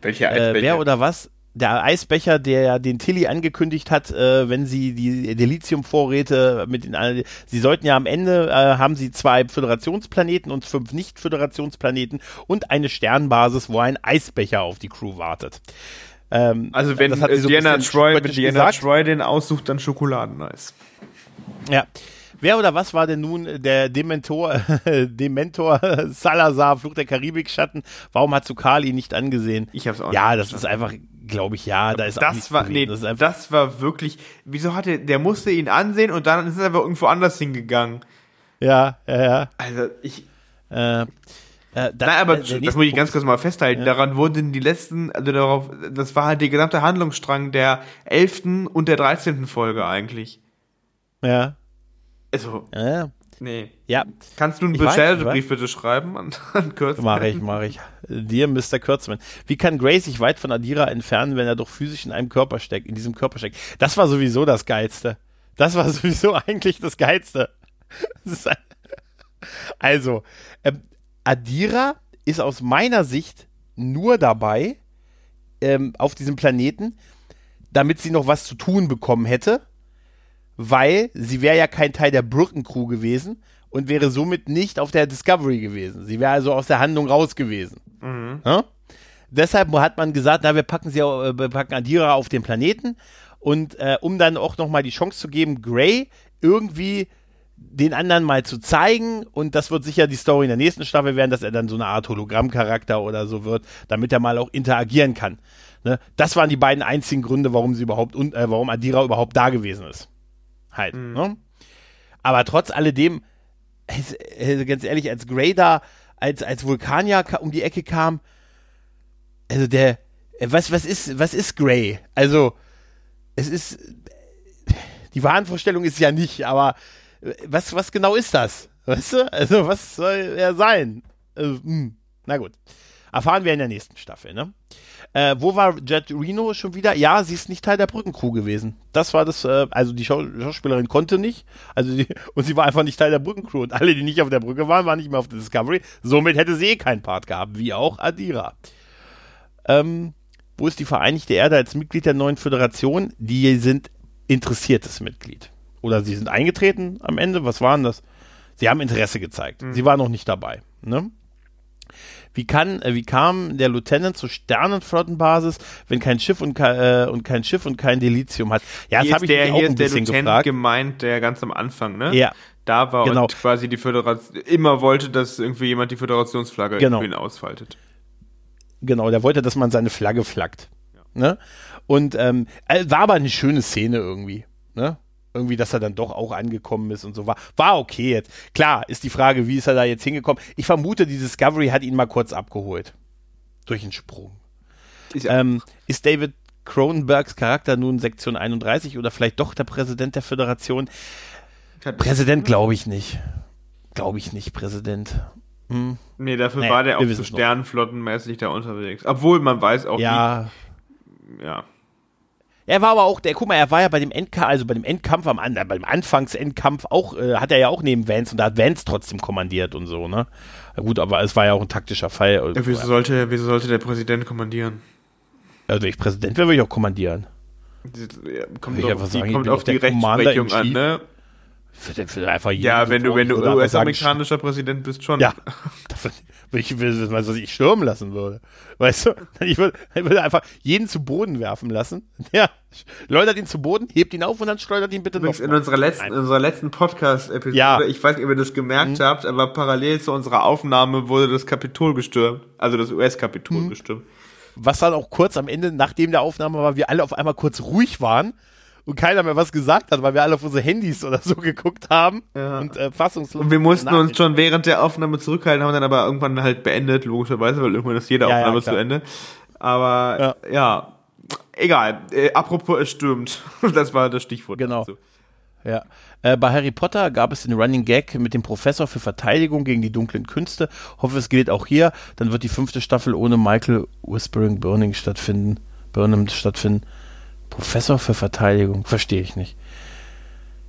Welche Eisbecher? Äh, wer oder was? Der Eisbecher, der den Tilly angekündigt hat, äh, wenn sie die Delizium-Vorräte mit den, äh, sie sollten ja am Ende, äh, haben sie zwei Föderationsplaneten und fünf Nicht-Föderationsplaneten und eine Sternbasis, wo ein Eisbecher auf die Crew wartet. Ähm, also wenn so Diana, Troy, wenn Diana Troy den aussucht, dann Schokoladeneis. Ja. Wer oder was war denn nun der Dementor, *laughs* Dementor Salazar, Fluch der Karibik-Schatten? Warum hat Sukali nicht angesehen? Ich hab's auch Ja, das ist einfach, glaube ich, ja, da ist das war, nee, das, das, war wirklich, wieso hatte, der musste ihn ansehen und dann ist er einfach irgendwo anders hingegangen. Ja, ja, ja. Also, ich, äh, äh, das, Nein, aber das muss ich ganz kurz mal festhalten. Ja. Daran wurden die letzten, also darauf, das war halt der gesamte Handlungsstrang der elften und der dreizehnten Folge eigentlich. Ja. Also. Ja. Nee. Ja. Kannst du einen Beschwerdebrief bitte schreiben an, an Kurtzman? Mach ich, mach ich. Dir, Mr. Kurtzman. Wie kann Gray sich weit von Adira entfernen, wenn er doch physisch in einem Körper steckt, in diesem Körper steckt? Das war sowieso das Geilste. Das war *laughs* sowieso eigentlich das Geilste. Das ein, *laughs* also, ähm, Adira ist aus meiner Sicht nur dabei, ähm, auf diesem Planeten, damit sie noch was zu tun bekommen hätte weil sie wäre ja kein Teil der Brooklyn Crew gewesen und wäre somit nicht auf der Discovery gewesen. Sie wäre also aus der Handlung raus gewesen. Mhm. Ja? Deshalb hat man gesagt, na, wir packen sie, äh, wir packen Adira auf den Planeten und äh, um dann auch nochmal die Chance zu geben, Gray irgendwie den anderen mal zu zeigen und das wird sicher die Story in der nächsten Staffel werden, dass er dann so eine Art Hologrammcharakter oder so wird, damit er mal auch interagieren kann. Ne? Das waren die beiden einzigen Gründe, warum sie überhaupt und äh, warum Adira überhaupt da gewesen ist halt. Mhm. Ne? Aber trotz alledem, also ganz ehrlich, als Grey da, als, als Vulkanier um die Ecke kam, also der, was, was ist, was ist Grey? Also, es ist, die die Wahnvorstellung ist ja nicht, aber äh, was, was genau ist das? Weißt du? Also, was soll er sein? Also, hm, na gut. Erfahren wir in der nächsten Staffel, ne? Äh, wo war Jet Reno schon wieder? Ja, sie ist nicht Teil der Brückencrew gewesen. Das war das, äh, also die Schau Schauspielerin konnte nicht, also die, *laughs* und sie war einfach nicht Teil der Brückencrew. Und alle, die nicht auf der Brücke waren, waren nicht mehr auf der Discovery. Somit hätte sie eh keinen Part gehabt, wie auch Adira. Ähm, wo ist die Vereinigte Erde als Mitglied der neuen Föderation? Die sind interessiertes Mitglied. Oder sie sind eingetreten am Ende. Was waren das? Sie haben Interesse gezeigt. Mhm. Sie war noch nicht dabei. Ne? Wie, kann, äh, wie kam der Lieutenant zur Sternenflottenbasis, wenn kein Schiff und, äh, und kein Schiff und kein Delizium hat? Ja, das habe ich der, auch ein bisschen der gefragt. gemeint, der ganz am Anfang, ne? Ja. Da war genau. und quasi die Föderation immer wollte, dass irgendwie jemand die Föderationsflagge genau. ausfaltet. Genau, der wollte, dass man seine Flagge flaggt. Ja. Ne? Und ähm, äh, war aber eine schöne Szene irgendwie. Ne? Irgendwie, dass er dann doch auch angekommen ist und so war. War okay jetzt. Klar ist die Frage, wie ist er da jetzt hingekommen? Ich vermute, die Discovery hat ihn mal kurz abgeholt. Durch einen Sprung. Ist, ja ähm, ist David Cronenbergs Charakter nun Sektion 31 oder vielleicht doch der Präsident der Föderation? Präsident glaube ich nicht. Glaube ich nicht, Präsident. Hm. Nee, dafür nee, war der auch so sternenflottenmäßig da unterwegs. Obwohl man weiß auch ja. nicht. Ja. Er war aber auch, der, guck mal, er war ja bei dem Endkampf, also bei dem Endkampf am beim Anfangsendkampf auch, äh, hat er ja auch neben Vance und da hat Vance trotzdem kommandiert und so, ne? Gut, aber es war ja auch ein taktischer Fall. Ja, wieso sollte, wieso sollte der Präsident kommandieren? Also ich Präsident wäre, würde ich auch kommandieren. Ja, kommt, auf, die, sagen, kommt auf die Rechtsprechung an, ne? Für, für einfach ja, wenn du, wenn du US-amerikanischer Präsident bist, schon. Ja, *laughs* ich will, was ich stürmen lassen würde. Weißt du? Ich würde, ich würde einfach jeden zu Boden werfen lassen. *laughs* Ja, läutert ihn zu Boden, hebt ihn auf und dann schleudert ihn bitte noch. In unserer letzten, in unserer letzten Podcast-Episode, ja. ich weiß nicht, ob ihr das gemerkt mhm. habt, aber parallel zu unserer Aufnahme wurde das Kapitol gestürmt. Also das US-Kapitol mhm. gestürmt. Was dann auch kurz am Ende, nachdem der Aufnahme war, wir alle auf einmal kurz ruhig waren und keiner mehr was gesagt hat, weil wir alle auf unsere Handys oder so geguckt haben ja. und äh, fassungslos. Und wir mussten uns schon während der Aufnahme zurückhalten, haben dann aber irgendwann halt beendet, logischerweise, weil irgendwann ist jede Aufnahme ja, zu Ende. Aber ja, egal. Äh, apropos, es stürmt. *laughs* das war das Stichwort. Genau. Dazu. Ja. Äh, bei Harry Potter gab es den Running Gag mit dem Professor für Verteidigung gegen die dunklen Künste. Hoffe, es gilt auch hier. Dann wird die fünfte Staffel ohne Michael Whispering Burning stattfinden. Burnham stattfinden. Professor für Verteidigung, verstehe ich nicht.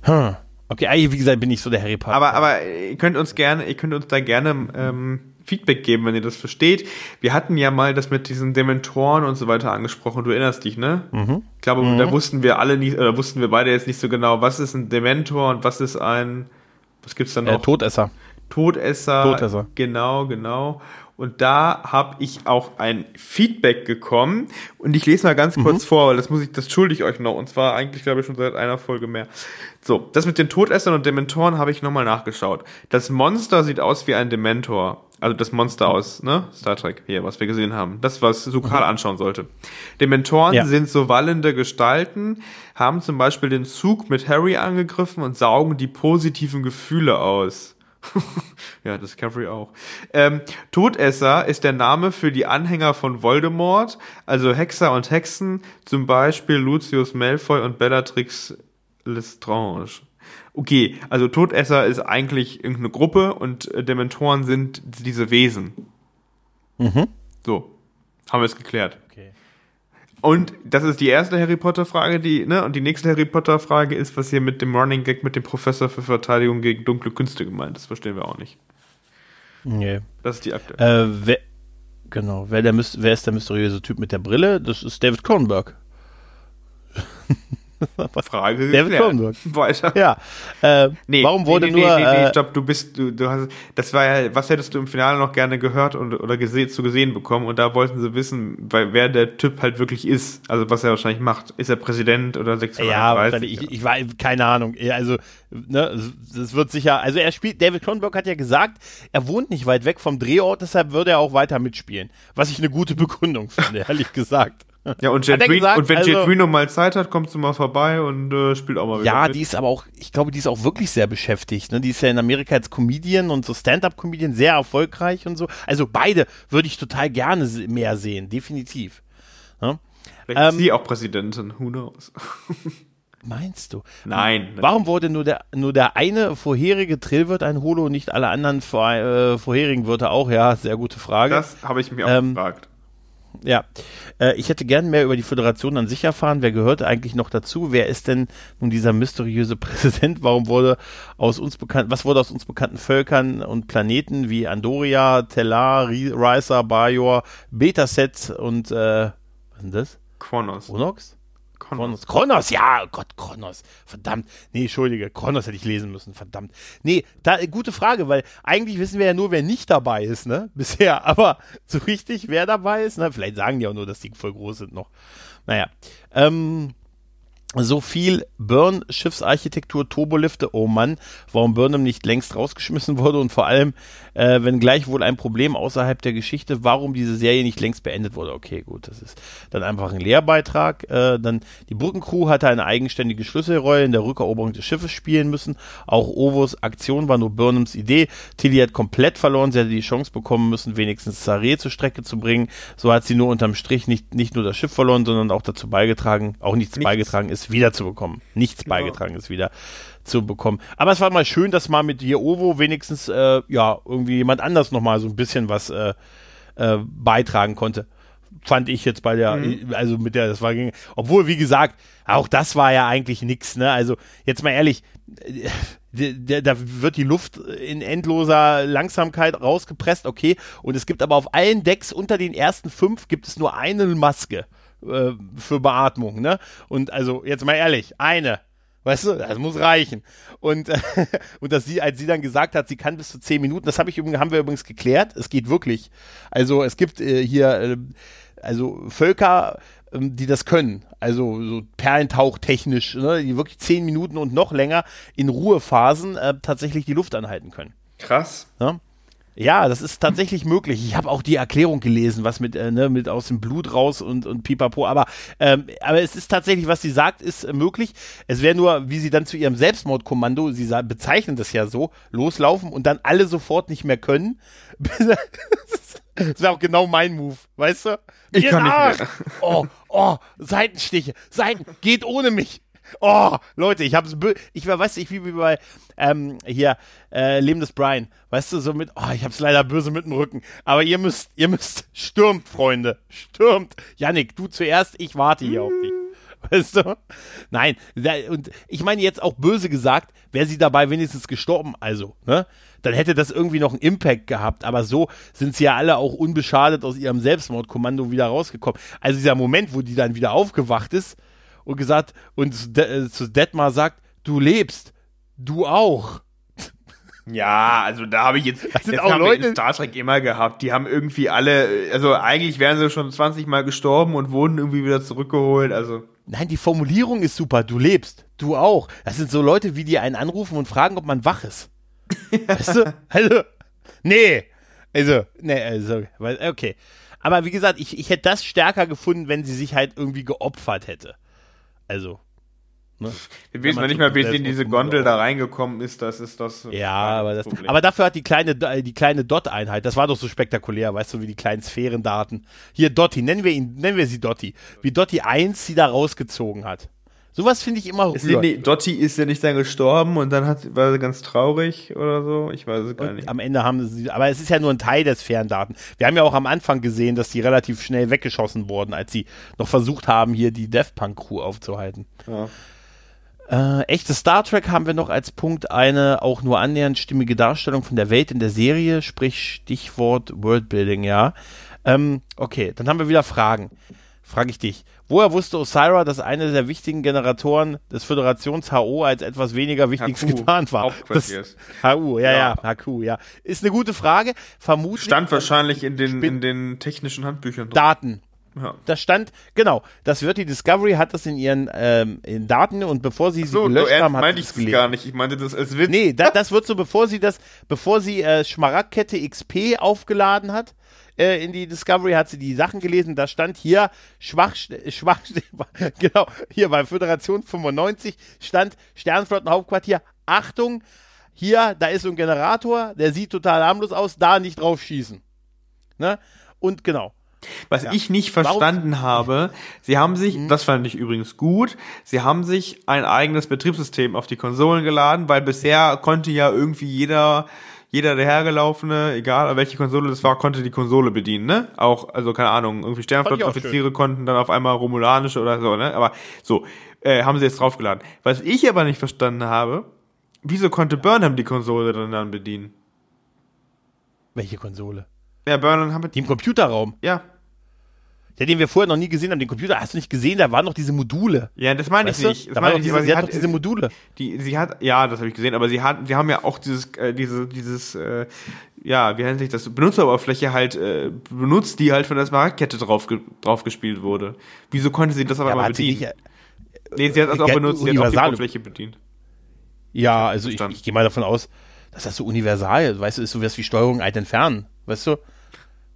Hm. Okay, wie gesagt, bin ich so der Harry Potter. Aber, aber ihr könnt uns gerne, ihr könnt uns da gerne ähm, Feedback geben, wenn ihr das versteht. Wir hatten ja mal das mit diesen Dementoren und so weiter angesprochen. Du erinnerst dich, ne? Mhm. Ich glaube, mhm. da wussten wir alle nicht, oder wussten wir beide jetzt nicht so genau, was ist ein Dementor und was ist ein, was gibt's da noch? Äh, Todesser. Todesser. Todesser. Genau, genau. Und da habe ich auch ein Feedback bekommen. Und ich lese mal ganz mhm. kurz vor, weil das muss ich, das schulde ich euch noch. Und zwar eigentlich, glaube ich, schon seit einer Folge mehr. So, das mit den Todessern und Dementoren habe ich nochmal nachgeschaut. Das Monster sieht aus wie ein Dementor. Also das Monster aus, ne? Star Trek, hier, was wir gesehen haben. Das, was Sukal mhm. anschauen sollte. Dementoren ja. sind so wallende Gestalten, haben zum Beispiel den Zug mit Harry angegriffen und saugen die positiven Gefühle aus. *laughs* ja, Discovery auch. Ähm, Todesser ist der Name für die Anhänger von Voldemort, also Hexer und Hexen, zum Beispiel Lucius Malfoy und Bellatrix Lestrange. Okay, also Todesser ist eigentlich irgendeine Gruppe und äh, Dementoren sind diese Wesen. Mhm. So, haben wir es geklärt. Und das ist die erste Harry Potter Frage, die, ne? Und die nächste Harry Potter Frage ist, was hier mit dem Running Gag mit dem Professor für Verteidigung gegen dunkle Künste gemeint ist. Verstehen wir auch nicht. Nee. Das ist die aktuelle. Äh, wer, genau. Wer, der, wer ist der mysteriöse Typ mit der Brille? Das ist David Cronenberg. *laughs* Frage David Cronenberg. Weiter. Ja. Äh, nee, warum wurde nee, nee, nur. Nee, nee, nee, äh, stopp, du bist, du, du hast, das war ja, was hättest du im Finale noch gerne gehört und, oder gesehen, zu gesehen bekommen und da wollten sie wissen, weil, wer der Typ halt wirklich ist, also was er wahrscheinlich macht. Ist er Präsident oder 630? Ja, wahrscheinlich, ich, ich war, keine Ahnung, also, ne, das wird sicher, also er spielt, David Cronenberg hat ja gesagt, er wohnt nicht weit weg vom Drehort, deshalb würde er auch weiter mitspielen. Was ich eine gute *laughs* Begründung finde, ehrlich gesagt. Ja, und, Jet gesagt, und wenn also, Jet Reno mal Zeit hat, kommst du mal vorbei und äh, spielt auch mal wieder. Ja, mit. die ist aber auch, ich glaube, die ist auch wirklich sehr beschäftigt. Ne? Die ist ja in Amerika als Comedian und so Stand-up-Comedian sehr erfolgreich und so. Also beide würde ich total gerne mehr sehen, definitiv. Ne? Vielleicht ähm, ist sie auch Präsidentin, who knows. *laughs* meinst du? Nein. Warum wurde nur der, nur der eine vorherige Trillwirt ein Holo und nicht alle anderen vor, äh, vorherigen Wörter auch? Ja, sehr gute Frage. Das habe ich mir auch Ähm, gefragt. Ja, äh, ich hätte gern mehr über die Föderation an sich erfahren. Wer gehört eigentlich noch dazu? Wer ist denn nun dieser mysteriöse *laughs* Präsident? Warum wurde aus uns bekannt, was wurde aus uns bekannten Völkern und Planeten wie Andoria, Tellar, Ri- Risa, Bajor, Betaset und äh, was ist das? Kronos. Kronos. Kronos. Kronos, ja, oh Gott, Kronos. Verdammt. Nee, Entschuldige, Kronos hätte ich lesen müssen, verdammt. Nee, da, gute Frage, weil eigentlich wissen wir ja nur, wer nicht dabei ist, ne? *laughs* Bisher. Aber so richtig, wer dabei ist, ne? Vielleicht sagen die auch nur, dass die voll groß sind noch. Naja. Ähm, so viel Burn, Schiffsarchitektur, Turbolifte, oh Mann, warum Burnham nicht längst rausgeschmissen *laughs* wurde und vor allem, äh, wenn gleich wohl ein Problem außerhalb der Geschichte, warum diese Serie nicht längst beendet wurde. Okay, gut, das ist dann einfach ein Lehrbeitrag. Äh, dann die Brückencrew hatte eine eigenständige Schlüsselrolle in der Rückeroberung des Schiffes spielen müssen. Auch Ovos Aktion war nur Burnhams Idee. Tilly hat komplett verloren. Sie hätte die Chance bekommen müssen, wenigstens Saré zur Strecke zu bringen. So hat sie nur unterm Strich nicht, nicht nur das Schiff verloren, sondern auch dazu beigetragen, auch nichts, Nichts. beigetragen ist, wiederzubekommen. Nichts Genau. beigetragen ist, wieder zu bekommen. Aber es war mal schön, dass mal mit hier Ovo wenigstens, äh, ja, irgendwie jemand anders nochmal so ein bisschen was äh, äh, beitragen konnte. Fand ich jetzt bei der, also mit der, das war gegen, obwohl, wie gesagt, auch das war ja eigentlich nix, ne? Also, jetzt mal ehrlich, äh, da wird die Luft in endloser Langsamkeit rausgepresst, okay. Und es gibt aber auf allen Decks unter den ersten fünf gibt es nur eine Maske äh, für Beatmung, ne? Und also, jetzt mal ehrlich, eine. Weißt du, das muss reichen. Und, äh, *laughs* und dass sie, als sie dann gesagt hat, sie kann bis zu zehn Minuten, das habe ich übrigens, haben wir übrigens geklärt. Es geht wirklich. Also es gibt äh, hier äh, also Völker, ähm, die das können. Also so Perlentauchtechnisch, ne, die wirklich zehn Minuten und noch länger in Ruhephasen äh, tatsächlich die Luft anhalten können. Krass. Ne? Ja, das ist tatsächlich möglich. Ich habe auch die Erklärung gelesen, was mit, äh, ne, mit aus dem Blut raus und, und pipapo. Aber, ähm, aber es ist tatsächlich, was sie sagt, ist äh, möglich. Es wäre nur, wie sie dann zu ihrem Selbstmordkommando, sie bezeichnen das ja so, loslaufen und dann alle sofort nicht mehr können. *laughs* das wäre auch genau mein Move, weißt du? Ich Ihr kann nicht Arsch! mehr. Oh, oh, Seitenstiche, Seiten, geht ohne mich. Oh, Leute, ich hab's, ich war, weißt du, ich wie wie bei, ähm, hier, äh, Leben des Brian, weißt du, so mit, oh, ich hab's leider böse mit dem Rücken, aber ihr müsst, ihr müsst, *laughs* stürmt, Freunde, stürmt. Yannick, du zuerst, ich warte hier auf dich. *laughs* Weißt du? Nein, und ich meine jetzt auch böse gesagt, wäre sie dabei wenigstens gestorben, also, ne? Dann hätte das irgendwie noch einen Impact gehabt, aber so sind sie ja alle auch unbeschadet aus ihrem Selbstmordkommando wieder rausgekommen. Also dieser Moment, wo die dann wieder aufgewacht ist und gesagt und zu De- äh, zu Detmar sagt, du lebst, du auch. Ja, also da habe ich jetzt, Das sind jetzt auch Leute- in Star Trek immer gehabt. Die haben irgendwie alle, also eigentlich wären sie schon 20 Mal gestorben und wurden irgendwie wieder zurückgeholt. Also Nein, die Formulierung ist super, du lebst, du auch. Das sind so Leute, wie die einen anrufen und fragen, ob man wach ist. *laughs* Weißt du? Also, nee. Also, nee, also, okay. Aber wie gesagt, ich, ich hätte das stärker gefunden, wenn sie sich halt irgendwie geopfert hätte. Also. Ne? wir wissen nicht mal, wie sie in diese Gondel da reingekommen ist. Das ist das. Ja, aber, das, aber dafür hat die kleine, die kleine Dot-Einheit, das war doch so spektakulär, weißt du, wie die kleinen Sphärendaten. Hier Dotti, nennen wir ihn, nennen wir sie Dotti. Wie Dotti 1 sie da rausgezogen hat. Sowas finde ich immer Ist sie, nee, Dotti ist ja nicht dann gestorben und dann hat, war sie ganz traurig oder so. Ich weiß es gar nicht. Am Ende haben sie, aber es ist ja nur ein Teil des Ferndaten. Wir haben ja auch am Anfang gesehen, dass die relativ schnell weggeschossen wurden, als sie noch versucht haben, hier die Death Punk Crew aufzuhalten. Ja. Äh, echte Star Trek haben wir noch als Punkt eine auch nur annähernd stimmige Darstellung von der Welt in der Serie, sprich Stichwort Worldbuilding, ja. Ähm, okay, dann haben wir wieder Fragen. Frage ich dich. Woher wusste Osira, dass eine der wichtigen Generatoren des Föderations HO als etwas weniger Wichtiges HQ, getarnt war? Das. HU, ja, ja, Ja. HQ, ja. Ist eine gute Frage. Vermutlich Stand wahrscheinlich in den, in den technischen Handbüchern drin. Daten. Ja. Das stand, genau, das wird die Discovery hat das in ihren ähm, in Daten und bevor sie sie So, so gelöscht haben, hat meinte sie ich es gar nicht. Ich meinte das als Witz. Nee, da, das wird so, bevor sie das, bevor sie äh, Schmaragdkette XP aufgeladen hat, äh, in die Discovery hat sie die Sachen gelesen, da stand hier schwach, schwach, *laughs* genau, hier bei Föderation 95 stand Sternflottenhauptquartier, Achtung, hier, da ist so ein Generator, der sieht total harmlos aus, da nicht drauf schießen. Ne? Und genau. Was Ja. ich nicht verstanden habe, sie haben sich, Mhm. das fand ich übrigens gut, sie haben sich ein eigenes Betriebssystem auf die Konsolen geladen, weil bisher konnte ja irgendwie jeder, jeder der Hergelaufene, egal welche Konsole das war, konnte die Konsole bedienen, ne? Auch, also keine Ahnung, irgendwie Sternflottenoffiziere konnten dann auf einmal romulanische oder so, ne? Aber so, äh, haben sie jetzt draufgeladen. Was ich aber nicht verstanden habe, wieso konnte Burnham die Konsole dann, dann bedienen? Welche Konsole? Ja, Burnham haben Die im Computerraum. ja. Der, den wir vorher noch nie gesehen haben, den Computer, hast du nicht gesehen, da waren noch diese Module. Ja, das meine ich nicht. Das Da meine ich diese, sie sie hat hat, noch diese Module. Die, sie hat, ja, das habe ich gesehen, aber sie hat, sie haben ja auch dieses, äh, diese, dieses, äh, ja, wie nennt sich das, Benutzeroberfläche halt äh, benutzt, die halt von der Smaragdkette drauf, ge- drauf gespielt wurde. Wieso konnte sie das aber Ja, mal sie bedienen? nicht, nee, sie hat das auch benutzt, sie hat auch die Oberfläche bedient. Ja, also ich, ich gehe mal davon aus, dass das so universal, weißt du, ist sowas wie Steuerung alt entfernen, weißt du?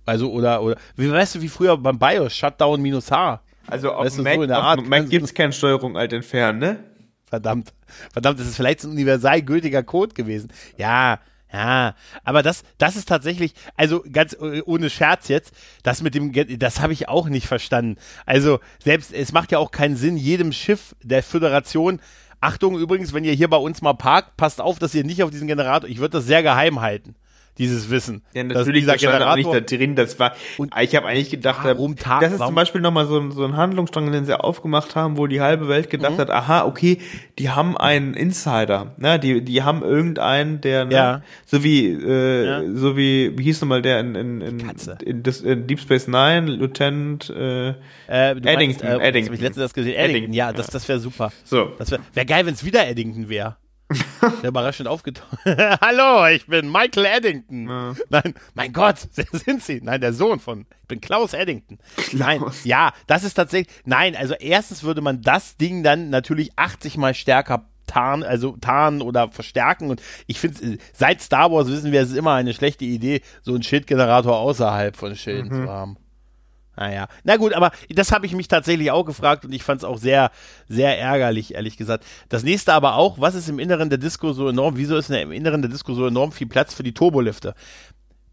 Also, oder, oder, wie weißt du, wie früher beim BIOS, Shutdown minus H. Also auf Weißt so Mac, der auf Mac gibt's keine Steuerung alt entfernen, ne? Verdammt. Verdammt, das ist vielleicht so ein universal gültiger Code gewesen. Ja, ja. Aber das, das ist tatsächlich, also ganz äh, ohne Scherz jetzt, das mit dem, das habe ich auch nicht verstanden. Also selbst, es macht ja auch keinen Sinn, jedem Schiff der Föderation, Achtung übrigens, wenn ihr hier bei uns mal parkt, passt auf, dass ihr nicht auf diesen Generator, ich würde das sehr geheim halten, dieses Wissen. Ja, dass natürlich, dieser das stand auch nicht da drin, das war, Und ich habe eigentlich gedacht, warum ta- das ist warum- zum Beispiel nochmal so, ein- so ein Handlungsstrang, den sie aufgemacht haben, wo die halbe Welt Mhm. gedacht hat, aha, okay, die haben einen Insider, ne, die, die haben irgendeinen, der, ne, Ja. so wie, äh, Ja. so wie, wie hieß nochmal der in, in, in, in, das, in Deep Space Nine, Lieutenant, äh, äh, Eddington, meinst, äh, Eddington. Das hab ich letztens das gesehen. Eddington, Eddington, ja, das, das wäre super. so. Das wäre wär geil, wenn es wieder Eddington wäre. Der überraschend aufgetaucht. *laughs* Hallo, ich bin Michael Eddington. Ja. Nein, mein Gott, wer sind Sie? Nein, der Sohn von. Ich bin Klaus Eddington. Nein, ja, das ist tatsächlich. Nein, also erstens würde man das Ding dann natürlich 80 mal stärker tarnen, also tarnen oder verstärken. Und ich finde, seit Star Wars wissen wir, es ist immer eine schlechte Idee, so einen Schildgenerator außerhalb von Schilden zu haben. Naja, na gut, aber das habe ich mich tatsächlich auch gefragt und ich fand es auch sehr, sehr ärgerlich, ehrlich gesagt. Das nächste aber auch, was ist im Inneren der Disco so enorm, wieso ist im Inneren der Disco so enorm viel Platz für die Turbolifte?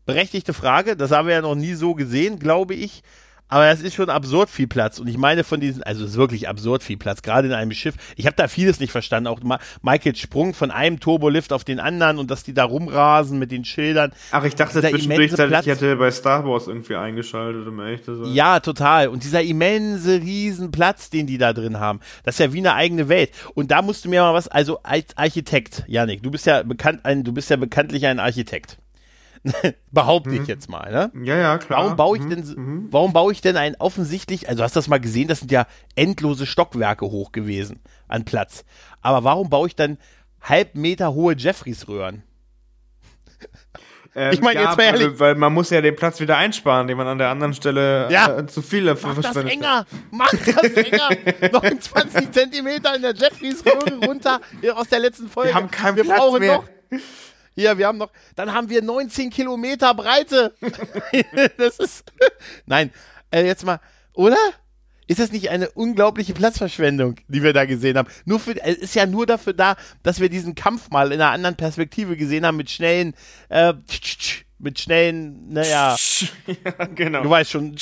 Berechtigte Frage, das haben wir ja noch nie so gesehen, glaube ich. Aber es ist schon absurd viel Platz. Und ich meine von diesen, also es ist wirklich absurd viel Platz, gerade in einem Schiff. Ich habe da vieles nicht verstanden. Auch Ma Michaels Sprung von einem Turbolift auf den anderen und dass die da rumrasen mit den Schildern. Ach, ich dachte zwischendurch, dass ich Platz. hätte bei Star Wars irgendwie eingeschaltet, um ehrlich zu sein. Ja, total. Und dieser immense Riesenplatz, den die da drin haben, das ist ja wie eine eigene Welt. Und da musst du mir mal was, also als Architekt, Janik, du bist ja bekannt, ein, du bist ja bekanntlich ein Architekt. *laughs* Behaupte ich jetzt mal, ne? Ja, ja, klar. Warum baue ich Mhm. denn, warum baue ich denn ein offensichtlich, also hast du das mal gesehen, das sind ja endlose Stockwerke hoch gewesen an Platz. Aber warum baue ich dann halb Meter hohe Jeffreys-Röhren? Ähm, Ich meine, ja, jetzt mal ehrlich- Weil, man muss ja den Platz wieder einsparen, den man an der anderen Stelle Ja. äh, zu viel dafür Mach das enger! Mach das enger! *laughs* Noch 20 Zentimeter in der Jeffreys-Röhre runter hier aus der letzten Folge. Wir haben keinen wir Platz brauchen mehr. noch. Hier, wir haben noch. Dann haben wir 19 Kilometer Breite. *laughs* das ist. Nein, äh, jetzt mal, oder? Ist das nicht eine unglaubliche Platzverschwendung, die wir da gesehen haben? Nur für, es ist ja nur dafür da, dass wir diesen Kampf mal in einer anderen Perspektive gesehen haben mit schnellen, äh, mit schnellen, naja, *laughs* ja, genau. Du weißt schon,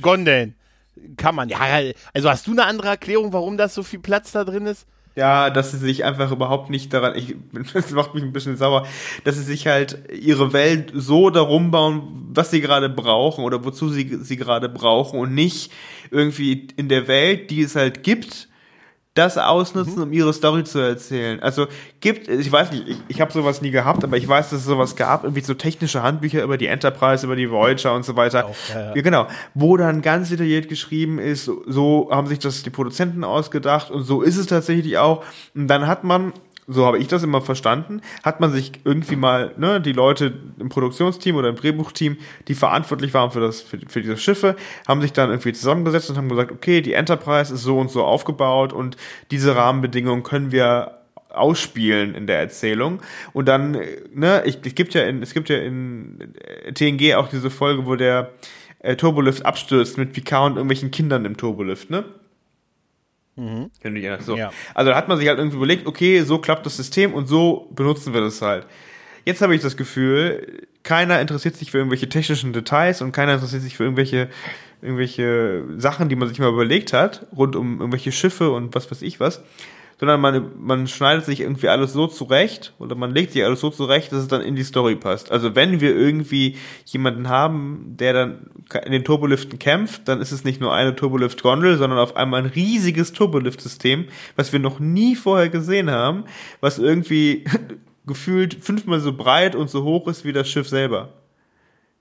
Gondeln. Kann man. Ja, also hast du eine andere Erklärung, warum das so viel Platz da drin ist? Ja, dass sie sich einfach überhaupt nicht daran, ich, *laughs* das macht mich ein bisschen sauer, dass sie sich halt ihre Welt so darum bauen, was sie gerade brauchen oder wozu sie sie gerade brauchen und nicht irgendwie in der Welt, die es halt gibt, das ausnutzen, um ihre Story zu erzählen. Also gibt, ich weiß nicht, ich, ich habe sowas nie gehabt, aber ich weiß, dass es sowas gab, irgendwie so technische Handbücher über die Enterprise, über die Voyager und so weiter. Auch, ja, ja. Ja, genau. Wo dann ganz detailliert geschrieben ist, so haben sich das die Produzenten ausgedacht und so ist es tatsächlich auch. Und dann hat man, so habe ich das immer verstanden, hat man sich irgendwie mal, ne, die Leute im Produktionsteam oder im Drehbuchteam, die verantwortlich waren für das, für, für diese Schiffe, haben sich dann irgendwie zusammengesetzt und haben gesagt, okay, die Enterprise ist so und so aufgebaut und diese Rahmenbedingungen können wir ausspielen in der Erzählung. Und dann ne ich, es gibt ja in es gibt ja in äh, TNG auch diese Folge wo der äh, Turbolift abstürzt mit Picard und irgendwelchen Kindern im Turbolift ne mhm. So. Ja. Also da hat man sich halt irgendwie überlegt, okay, so klappt das System und so benutzen wir das halt. Jetzt habe ich das Gefühl, keiner interessiert sich für irgendwelche technischen Details und keiner interessiert sich für irgendwelche, irgendwelche Sachen, die man sich mal überlegt hat, rund um irgendwelche Schiffe und was weiß ich was, sondern man, man schneidet sich irgendwie alles so zurecht oder man legt sich alles so zurecht, dass es dann in die Story passt. Also wenn wir irgendwie jemanden haben, der dann in den Turboliften kämpft, dann ist es nicht nur eine Turbolift-Gondel, sondern auf einmal ein riesiges Turbolift-System, was wir noch nie vorher gesehen haben, was irgendwie *laughs* gefühlt fünfmal so breit und so hoch ist wie das Schiff selber.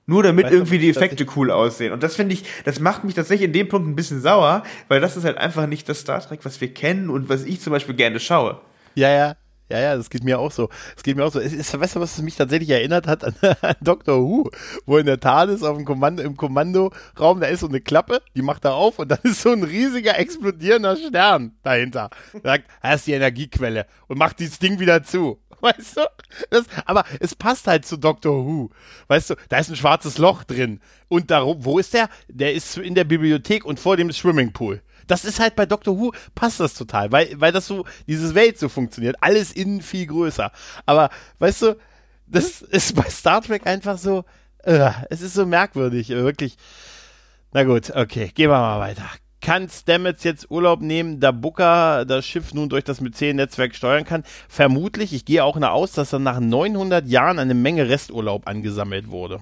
Nur damit weißt irgendwie die Effekte cool aussehen. Und das finde ich, das macht mich tatsächlich in dem Punkt ein bisschen sauer, weil das ist halt einfach nicht das Star Trek, was wir kennen und was ich zum Beispiel gerne schaue. Ja, ja. Ja, ja, das geht mir auch so. Das geht mir auch so. Es ist, weißt du, was es mich tatsächlich erinnert hat an, *laughs* an Dr. Who, wo in der TARDIS auf dem Kommando, im Kommandoraum, da ist so eine Klappe, die macht er auf und dann *laughs* ist so ein riesiger explodierender Stern dahinter. Sagt, das ist die Energiequelle und macht dieses Ding wieder zu. Weißt du? Das, aber es passt halt zu Doctor Who. Weißt du, da ist ein schwarzes Loch drin. Und darum, wo ist der? Der ist in der Bibliothek und vor dem Swimmingpool. Das ist halt bei Doctor Who passt das total, weil, weil das so, dieses Welt so funktioniert. Alles innen viel größer. Aber, weißt du, das ist bei Star Trek einfach so, uh, es ist so merkwürdig, wirklich. Na gut, okay, gehen wir mal weiter kann Stamets jetzt Urlaub nehmen, da Booker das Schiff nun durch das Mycen-Netzwerk steuern kann? Vermutlich. Ich gehe auch nach aus, dass dann nach 900 Jahren eine Menge Resturlaub angesammelt wurde.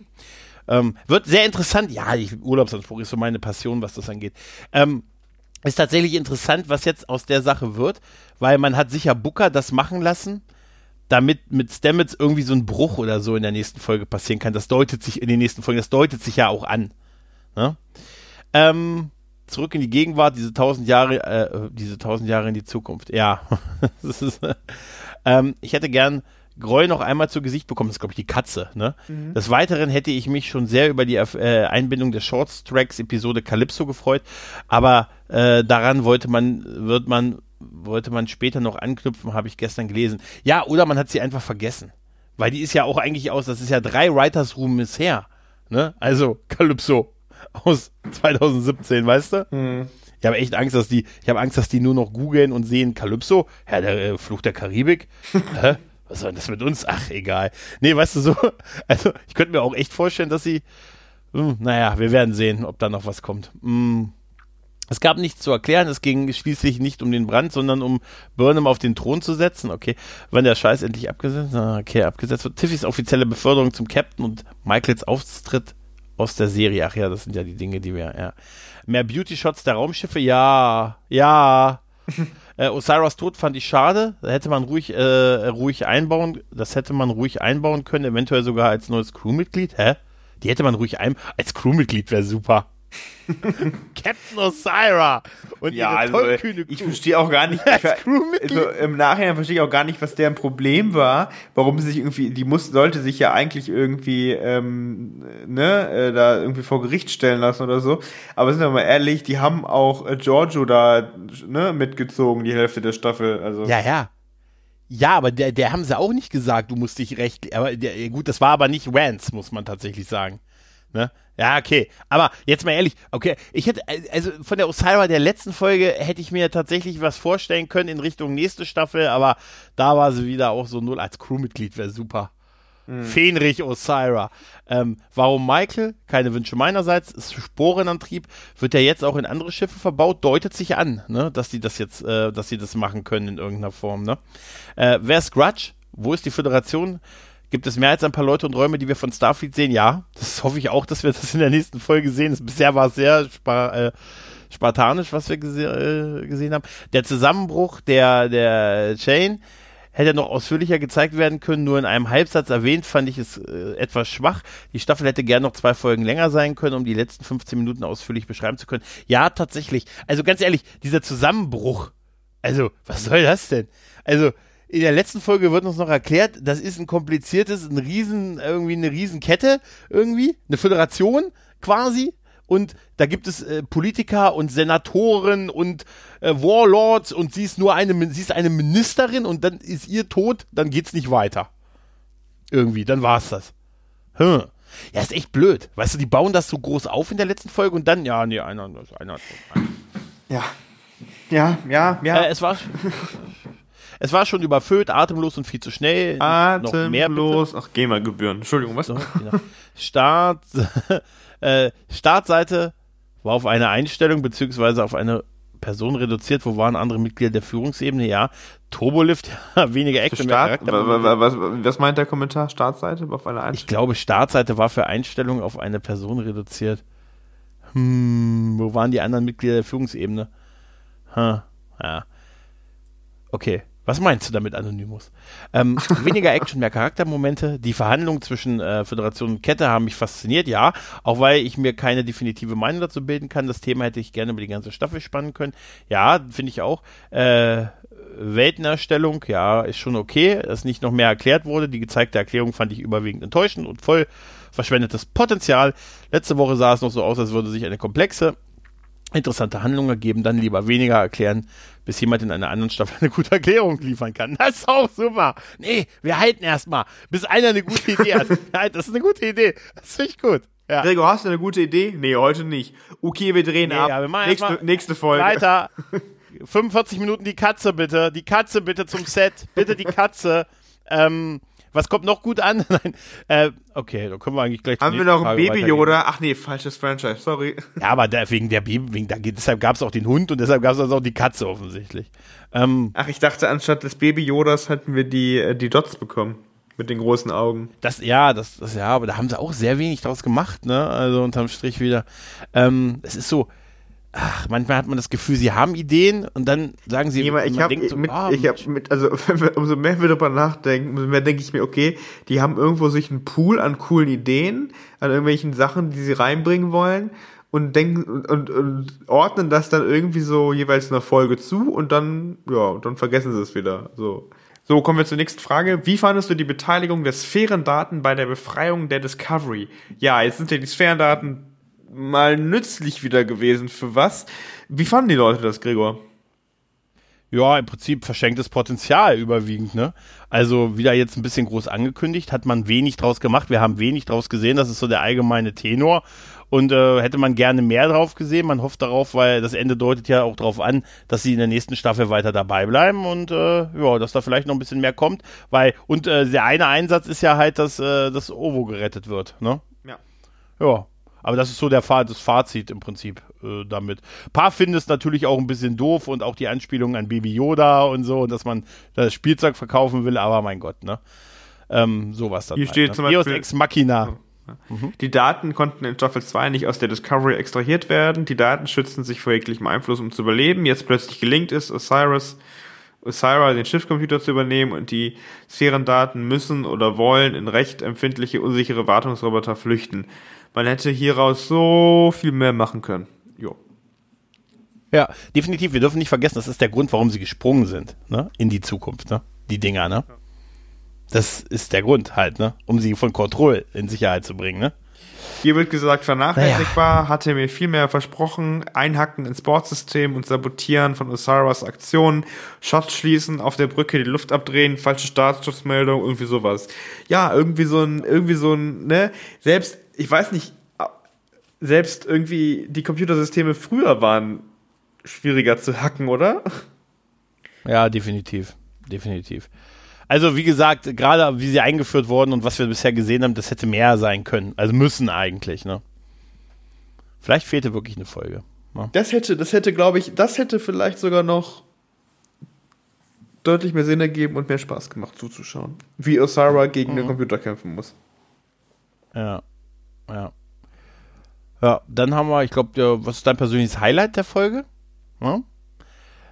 Ähm, wird sehr interessant. Ja, ich, Urlaubsanspruch ist so meine Passion, was das angeht. Ähm, ist tatsächlich interessant, was jetzt aus der Sache wird, weil man hat sicher Booker das machen lassen, damit mit Stamets irgendwie so ein Bruch oder so in der nächsten Folge passieren kann. Das deutet sich in den nächsten Folgen, das deutet sich ja auch an. Ne? Ähm, zurück in die Gegenwart, diese tausend Jahre, äh, diese tausend Jahre in die Zukunft. Ja, *laughs* ist, ähm, ich hätte gern Groll noch einmal zu Gesicht bekommen. Das ist, glaube ich, die Katze. Ne? Mhm. Des Weiteren hätte ich mich schon sehr über die äh, Einbindung der Short Tracks Episode Calypso gefreut, aber äh, daran wollte man, wird man, wollte man später noch anknüpfen, habe ich gestern gelesen. Ja, oder man hat sie einfach vergessen. Weil die ist ja auch eigentlich aus, das ist ja drei Writers Room bisher. Ne? Also Calypso, *laughs* aus 2017, weißt du? Mhm. Ich habe echt Angst, dass die, ich habe Angst, dass die nur noch googeln und sehen Calypso, ja, der äh, Fluch der Karibik. *laughs* Hä? Was soll denn das mit uns? Ach, egal. Nee, weißt du so, *laughs* also ich könnte mir auch echt vorstellen, dass sie, mh, hm, naja, wir werden sehen, ob da noch was kommt. Mh. Es gab nichts zu erklären, es ging schließlich nicht um den Brand, sondern um Burnham auf den Thron zu setzen. Okay, wann der Scheiß endlich abgesetzt, okay, abgesetzt wird. Tiffys offizielle Beförderung zum Captain und Michaels Auftritt aus der Serie. Ach ja, das sind ja die Dinge, die wir, ja. Mehr Beauty-Shots der Raumschiffe, ja, ja. *laughs* äh, Osiris Tod fand ich schade. Da hätte man ruhig, äh, ruhig einbauen, das hätte man ruhig einbauen können, eventuell sogar als neues Crewmitglied. Hä? Die hätte man ruhig ein, als Crewmitglied wäre super. *laughs* Captain Osira und ja, also, ich verstehe auch gar nicht, *laughs* ich, also im Nachhinein verstehe ich auch gar nicht, was deren Problem war, warum sie sich irgendwie, die muss, sollte sich ja eigentlich irgendwie, ähm, ne, äh, da irgendwie vor Gericht stellen lassen oder so, aber sind wir mal ehrlich, die haben auch äh, Giorgio da, ne, mitgezogen, die Hälfte der Staffel, also. Ja, ja. Ja, aber der, der haben sie auch nicht gesagt, du musst dich recht, aber der, gut, das war aber nicht Rance, muss man tatsächlich sagen. Ne? Ja, okay. Aber jetzt mal ehrlich, okay, ich hätte, also von der Osira der letzten Folge hätte ich mir tatsächlich was vorstellen können in Richtung nächste Staffel, aber da war sie wieder auch so null. Als Crewmitglied wäre super. Mhm. Fenrich Osira. Ähm, warum Michael? Keine Wünsche meinerseits. Ist Sporenantrieb. Wird ja jetzt auch in andere Schiffe verbaut. Deutet sich an, ne, dass sie das jetzt, äh, dass sie das machen können in irgendeiner Form, ne? Äh, wer ist Grudge? Wo ist die Föderation? Gibt es mehr als ein paar Leute und Räume, die wir von Starfleet sehen? Ja, das hoffe ich auch, dass wir das in der nächsten Folge sehen. bisher war es sehr spar äh, spartanisch, was wir gese äh, gesehen haben. Der Zusammenbruch der, der Chain hätte noch ausführlicher gezeigt werden können, nur in einem Halbsatz erwähnt, fand ich es äh, etwas schwach. Die Staffel hätte gern noch zwei Folgen länger sein können, um die letzten 15 Minuten ausführlich beschreiben zu können. Ja, tatsächlich. Also ganz ehrlich, dieser Zusammenbruch, also was soll das denn? Also in der letzten Folge wird uns noch erklärt, das ist ein kompliziertes, ein riesen, irgendwie eine Riesenkette, irgendwie, eine Föderation quasi. Und da gibt es äh, Politiker und Senatoren und äh, Warlords und sie ist nur eine, sie ist eine Ministerin und dann ist ihr tot, dann geht's nicht weiter. Irgendwie, dann war's das. Hm. Ja, ist echt blöd. Weißt du, die bauen das so groß auf in der letzten Folge und dann, ja, nee, einer, einer. einer. Ja. Ja, ja, ja. Äh, es war *laughs* es war schon überfüllt, atemlos und viel zu schnell. Atemlos. Ach, GEMA-Gebühren. Entschuldigung, was? So, genau. Start, *laughs* äh, Startseite war auf eine Einstellung beziehungsweise auf eine Person reduziert. Wo waren andere Mitglieder der Führungsebene? Ja. Turbolift, *laughs* ja, weniger Action, Start, mehr Charakter. Was, was, meint der Kommentar? Startseite auf eine Einstellung? Ich glaube, Startseite war für Einstellungen auf eine Person reduziert. Hm, wo waren die anderen Mitglieder der Führungsebene? Hm, ja. Okay. Was meinst du damit, Anonymous? Ähm, *laughs* weniger Action, mehr Charaktermomente. Die Verhandlungen zwischen äh, Föderation und Kette haben mich fasziniert, ja. Auch weil ich mir keine definitive Meinung dazu bilden kann. Das Thema hätte ich gerne über die ganze Staffel spannen können. Ja, finde ich auch. Äh, Weltenerstellung, ja, ist schon okay, dass nicht noch mehr erklärt wurde. Die gezeigte Erklärung fand ich überwiegend enttäuschend und voll verschwendetes Potenzial. Letzte Woche sah es noch so aus, als würde sich eine komplexe interessante Handlung ergeben, dann lieber weniger erklären, bis jemand in einer anderen Staffel eine gute Erklärung liefern kann. Das ist auch super. Nee, wir halten erstmal, bis einer eine gute Idee hat. *laughs* das ist eine gute Idee. Das finde ich gut. Ja. Gregor, hast du eine gute Idee? Nee, heute nicht. Okay, wir drehen nee, ab. Ja, wir nächste, nächste Folge. Weiter. *laughs* 45 Minuten die Katze bitte. Die Katze bitte zum Set. Bitte die Katze. Ähm, was kommt noch gut an? *laughs* Nein. Äh, okay, da können wir eigentlich gleich. Haben wir noch ein Baby Yoda? Ach nee, falsches Franchise, sorry. Ja, aber der, wegen der Baby, wegen, da, deshalb gab es auch den Hund und deshalb gab es also auch die Katze offensichtlich. Ähm, Ach, ich dachte, anstatt des Baby Yodas hätten wir die, äh, die Dots bekommen. Mit den großen Augen. Das, ja, das, das, ja, aber da haben sie auch sehr wenig draus gemacht, ne? Also unterm Strich wieder. Ähm, es ist so, ach, manchmal hat man das Gefühl, sie haben Ideen und dann sagen sie, ja, ich habe so, mit, oh, ich hab mit, also *laughs* wir, umso mehr wir darüber nachdenken, umso mehr denke ich mir, okay, die haben irgendwo sich einen Pool an coolen Ideen, an irgendwelchen Sachen, die sie reinbringen wollen und denken und, und, und ordnen das dann irgendwie so jeweils einer Folge zu und dann, ja, dann vergessen sie es wieder. So. So, kommen wir zur nächsten Frage. Wie fandest du die Beteiligung der Sphärendaten bei der Befreiung der Discovery? Ja, jetzt sind ja die Sphärendaten mal nützlich wieder gewesen. Für was? Wie fanden die Leute das, Gregor? Ja, im Prinzip verschenktes Potenzial überwiegend, ne? Also wieder jetzt ein bisschen groß angekündigt, hat man wenig draus gemacht, wir haben wenig draus gesehen, das ist so der allgemeine Tenor. Und äh, hätte man gerne mehr drauf gesehen, man hofft darauf, weil das Ende deutet ja auch darauf an, dass sie in der nächsten Staffel weiter dabei bleiben und äh, ja, dass da vielleicht noch ein bisschen mehr kommt, weil und äh, der eine Einsatz ist ja halt, dass äh, das Ovo gerettet wird, ne? Ja. Ja, aber das ist so der das Fazit im Prinzip äh, damit. Ein paar finden es natürlich auch ein bisschen doof und auch die Anspielung an Baby Yoda und so, dass man das Spielzeug verkaufen will, aber mein Gott, ne? Ähm, sowas dann. Hier halt, steht ne? zum Beispiel, Ex Machina. Mhm. Die Daten konnten in Staffel 2 nicht aus der Discovery extrahiert werden. Die Daten schützen sich vor jeglichem Einfluss, um zu überleben. Jetzt plötzlich gelingt es, Osiris, Osira den Schiffscomputer zu übernehmen und die Sphärendaten müssen oder wollen in recht empfindliche, unsichere Wartungsroboter flüchten. Man hätte hieraus so viel mehr machen können. Jo. Ja, definitiv. Wir dürfen nicht vergessen, das ist der Grund, warum sie gesprungen sind, ne? In die Zukunft, ne? Die Dinger, ne? Das ist der Grund halt, ne? Um sie von Control in Sicherheit zu bringen, ne? Hier wird gesagt, vernachlässigbar, naja. hatte mir viel mehr versprochen, einhacken ins Bordsystem und sabotieren von Osiris Aktionen, Shots schließen, auf der Brücke die Luft abdrehen, falsche Startschutzmeldung, irgendwie sowas. Ja, irgendwie so ein, irgendwie so ein, ne, selbst ich weiß nicht, selbst irgendwie die Computersysteme früher waren schwieriger zu hacken, oder? Ja, definitiv. Definitiv. Also, wie gesagt, gerade wie sie eingeführt wurden und was wir bisher gesehen haben, das hätte mehr sein können. Also müssen eigentlich, ne? Vielleicht fehlte wirklich eine Folge. Ne? Das hätte, das hätte, glaube ich, das hätte vielleicht sogar noch deutlich mehr Sinn ergeben und mehr Spaß gemacht zuzuschauen. Wie Osara gegen mhm. den Computer kämpfen muss. Ja. Ja. Ja, dann haben wir, ich glaube, was ist dein persönliches Highlight der Folge? Ja?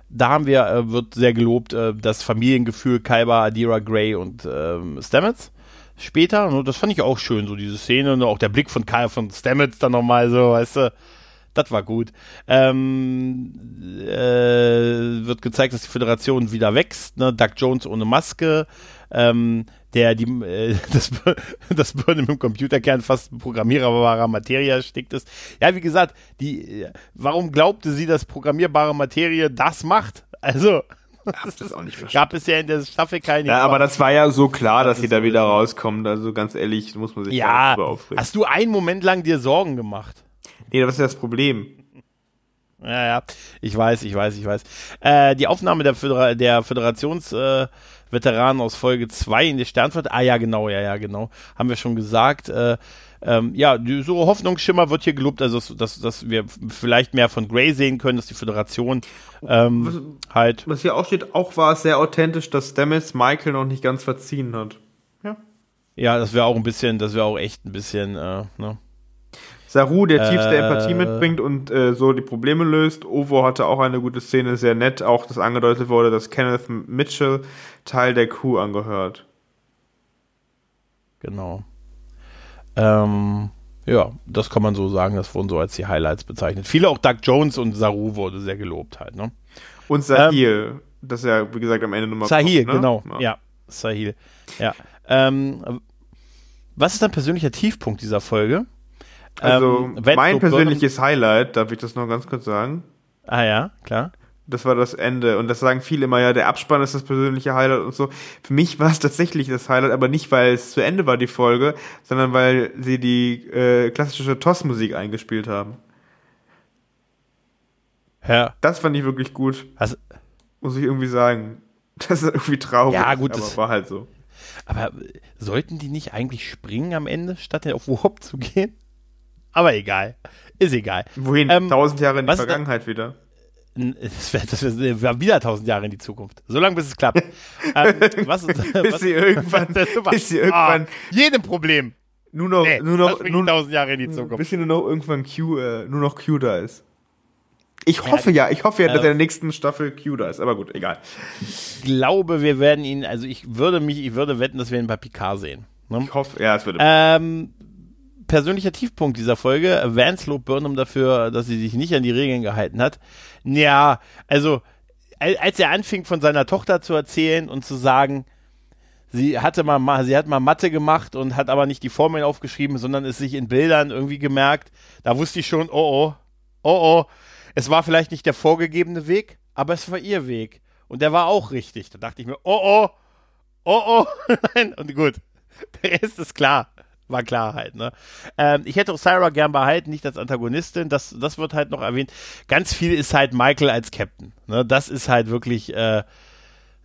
Da haben wir, äh, wird sehr gelobt, äh, das Familiengefühl Kaiba, Adira Gray und ähm, Stamets später. Und das fand ich auch schön, so diese Szene und auch der Blick von Kai von Stamets dann nochmal so, weißt du. Das war gut. Ähm, äh, wird gezeigt, dass die Föderation wieder wächst. Ne? Doug Jones ohne Maske. Ähm, der die, äh, *laughs* das, das Birne mit dem Computerkern fast programmierbarer Materie erstickt ist. Ja, wie gesagt, die, warum glaubte sie, dass programmierbare Materie das macht? Also, das, das auch nicht verstanden. *laughs* Gab es ja in der Staffel keine. Ja, aber das war ja so klar, dass sie da wieder rauskommt. Also ganz ehrlich, muss man sich ja aufregen. Hast du einen Moment lang dir Sorgen gemacht? Nee, das ist ja das Problem. Ja, ja, ich weiß, ich weiß, ich weiß. Äh, die Aufnahme der, Födera der Föderationsveteranen äh, aus Folge 2 in der Sternflotte, ah ja, genau, ja, ja, genau, haben wir schon gesagt. Äh, ähm, ja, so Hoffnungsschimmer wird hier gelobt, also dass, dass wir vielleicht mehr von Grey sehen können, dass die Föderation ähm, was, halt. Was hier auch steht, auch war es sehr authentisch, dass Stamets Michael noch nicht ganz verziehen hat. Ja. Ja, das wäre auch ein bisschen, das wäre auch echt ein bisschen, äh, ne? Saru, der tiefste äh, Empathie mitbringt und äh, so die Probleme löst. Ovo hatte auch eine gute Szene, sehr nett, auch dass angedeutet wurde, dass Kenneth Mitchell Teil der Crew angehört. Genau. Ähm, ja, das kann man so sagen, das wurden so als die Highlights bezeichnet. Viele auch Doug Jones und Saru wurde sehr gelobt halt, ne? Und Sahil, ähm, das ist ja, wie gesagt, am Ende nochmal. Sahil, kommt, ne? genau, ja. ja, Sahil. Ja. Ähm, was ist dein persönlicher Tiefpunkt dieser Folge? Also ähm, mein persönliches Highlight, darf ich das noch ganz kurz sagen? Ah ja, klar. Das war das Ende. Und das sagen viele immer, ja, der Abspann ist das persönliche Highlight und so. Für mich war es tatsächlich das Highlight, aber nicht, weil es zu Ende war, die Folge, sondern weil sie die äh, klassische TOS-Musik eingespielt haben. Ja. Das fand ich wirklich gut. Also, Muss ich irgendwie sagen. *laughs* Das ist irgendwie traurig. Ja, gut. Aber war halt so. Aber sollten die nicht eigentlich springen am Ende, statt auf Warp zu gehen? Aber egal. Ist egal. Wohin? Ähm, tausend Jahre in die Vergangenheit wieder. Das wär, wär wieder tausend Jahre in die Zukunft. So lange, bis es klappt. *laughs* ähm, *laughs* was, bis sie irgendwann, bis sie irgendwann ah, jedem Problem. Nur noch, nee, nur noch, nur tausend Jahre in die Zukunft. Bis sie nur noch irgendwann Q, äh, nur noch Q da ist. Ich hoffe ja, ich hoffe ja, dass er in der nächsten Staffel Q da ist, aber gut, egal. Ich glaube, wir werden ihn, also ich würde mich, ich würde wetten, dass wir ihn bei Picard sehen. Ne? Ich hoffe, ja, es würde. Ähm, persönlicher Tiefpunkt dieser Folge. Vance lobt Burnham dafür, dass sie sich nicht an die Regeln gehalten hat. Ja, also als er anfing von seiner Tochter zu erzählen und zu sagen, sie hatte mal, sie hat mal Mathe gemacht und hat aber nicht die Formeln aufgeschrieben, sondern es sich in Bildern irgendwie gemerkt, da wusste ich schon, oh oh, oh oh, es war vielleicht nicht der vorgegebene Weg, aber es war ihr Weg. Und der war auch richtig. Da dachte ich mir, oh oh, oh oh, *laughs* nein, und gut, der Rest ist klar war klar halt, ne? Ähm, ich hätte auch Syra gern behalten, nicht als Antagonistin, das, das wird halt noch erwähnt. Ganz viel ist halt Michael als Captain, ne? Das ist halt wirklich, äh,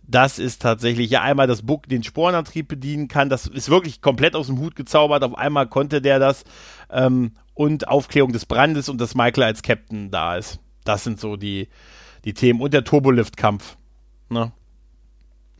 das ist tatsächlich ja einmal das Book den Sporenantrieb bedienen kann, das ist wirklich komplett aus dem Hut gezaubert, auf einmal konnte der das ähm, und Aufklärung des Brandes und dass Michael als Captain da ist. Das sind so die, die Themen und der Turbolift-Kampf, ne?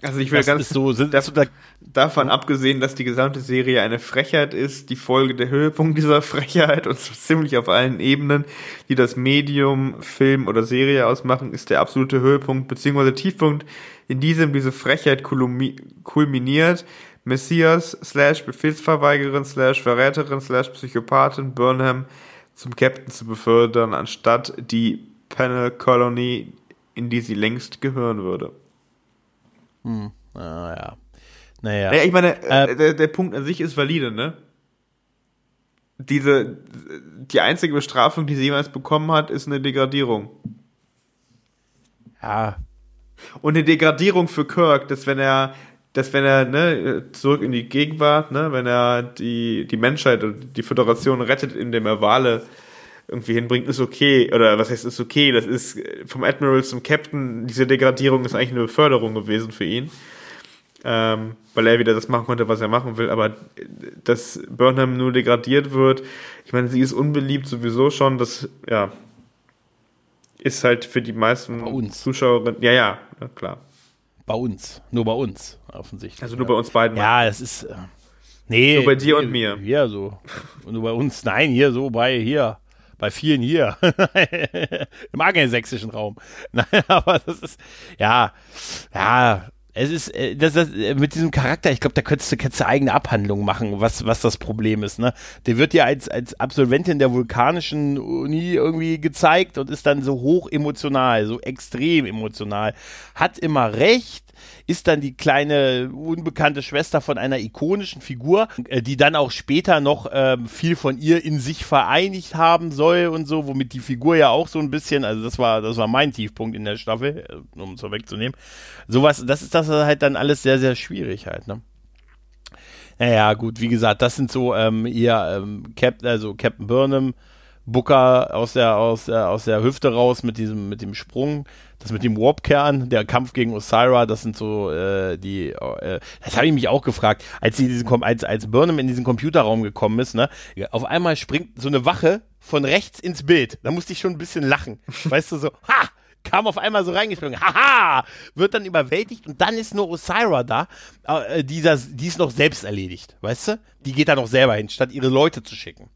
Also ich will das ganz so, sind, dav da, davon abgesehen, dass die gesamte Serie eine Frechheit ist, die Folge der Höhepunkt dieser Frechheit und so ziemlich auf allen Ebenen, die das Medium, Film oder Serie ausmachen, ist der absolute Höhepunkt bzw. Tiefpunkt, in diesem diese Frechheit kulminiert. Messias slash Befehlsverweigerin slash Verräterin slash Psychopathin Burnham zum Captain zu befördern, anstatt die Panel Colony, in die sie längst gehören würde. Hm. Ah, ja. Naja. Ja, ich meine, äh, der, der Punkt an sich ist valide, ne? Diese, die einzige Bestrafung, die sie jemals bekommen hat, ist eine Degradierung. Ja. Und eine Degradierung für Kirk, dass wenn er, dass wenn er, ne, zurück in die Gegenwart, ne, wenn er die, die Menschheit und die Föderation rettet, indem er Wale irgendwie hinbringt, ist okay. Oder was heißt, ist okay? Das ist vom Admiral zum Captain, diese Degradierung ist eigentlich eine Beförderung gewesen für ihn. Ähm, weil er wieder das machen konnte, was er machen will. Aber dass Burnham nur degradiert wird, ich meine, sie ist unbeliebt sowieso schon, das, ja, ist halt für die meisten Zuschauerinnen, ja, ja, ja, klar. Bei uns, nur bei uns, offensichtlich. Also nur ja. bei uns beiden. Ja, es ist, äh, nee. Nur bei dir und mir. Hier so. nur bei uns, nein, hier so, bei, hier bei vielen hier *laughs* im angelsächsischen Raum. *laughs* Nein, aber das ist ja, ja, es ist äh, das, das, äh, mit diesem Charakter, ich glaube, da könntest du, könntest du eigene Abhandlung machen, was, was das Problem ist. Ne? Der wird ja als, als Absolventin der vulkanischen Uni irgendwie gezeigt und ist dann so hoch emotional, so extrem emotional. Hat immer recht, ist dann die kleine unbekannte Schwester von einer ikonischen Figur, äh, die dann auch später noch äh, viel von ihr in sich vereinigt haben soll und so, womit die Figur ja auch so ein bisschen, also das war, das war mein Tiefpunkt in der Staffel, äh, um es so wegzunehmen. Sowas, das ist das halt dann alles sehr, sehr schwierig halt, ne? Naja, gut, wie gesagt, das sind so ähm, ihr ähm, Cap, also Captain Burnham, Booker aus der, aus der, aus der Hüfte raus mit diesem, mit dem Sprung, das mit dem Warp-Kern, der Kampf gegen Osira, das sind so äh, die, äh, das habe ich mich auch gefragt, als sie diesen, als, als Burnham in diesen Computerraum gekommen ist, ne, auf einmal springt so eine Wache von rechts ins Bild. Da musste ich schon ein bisschen lachen. *laughs* Weißt du, so, ha! Kam auf einmal so reingesprungen, haha! Wird dann überwältigt und dann ist nur Osira da, äh, dieser, die ist noch selbst erledigt, weißt du? Die geht da noch selber hin, statt ihre Leute zu schicken.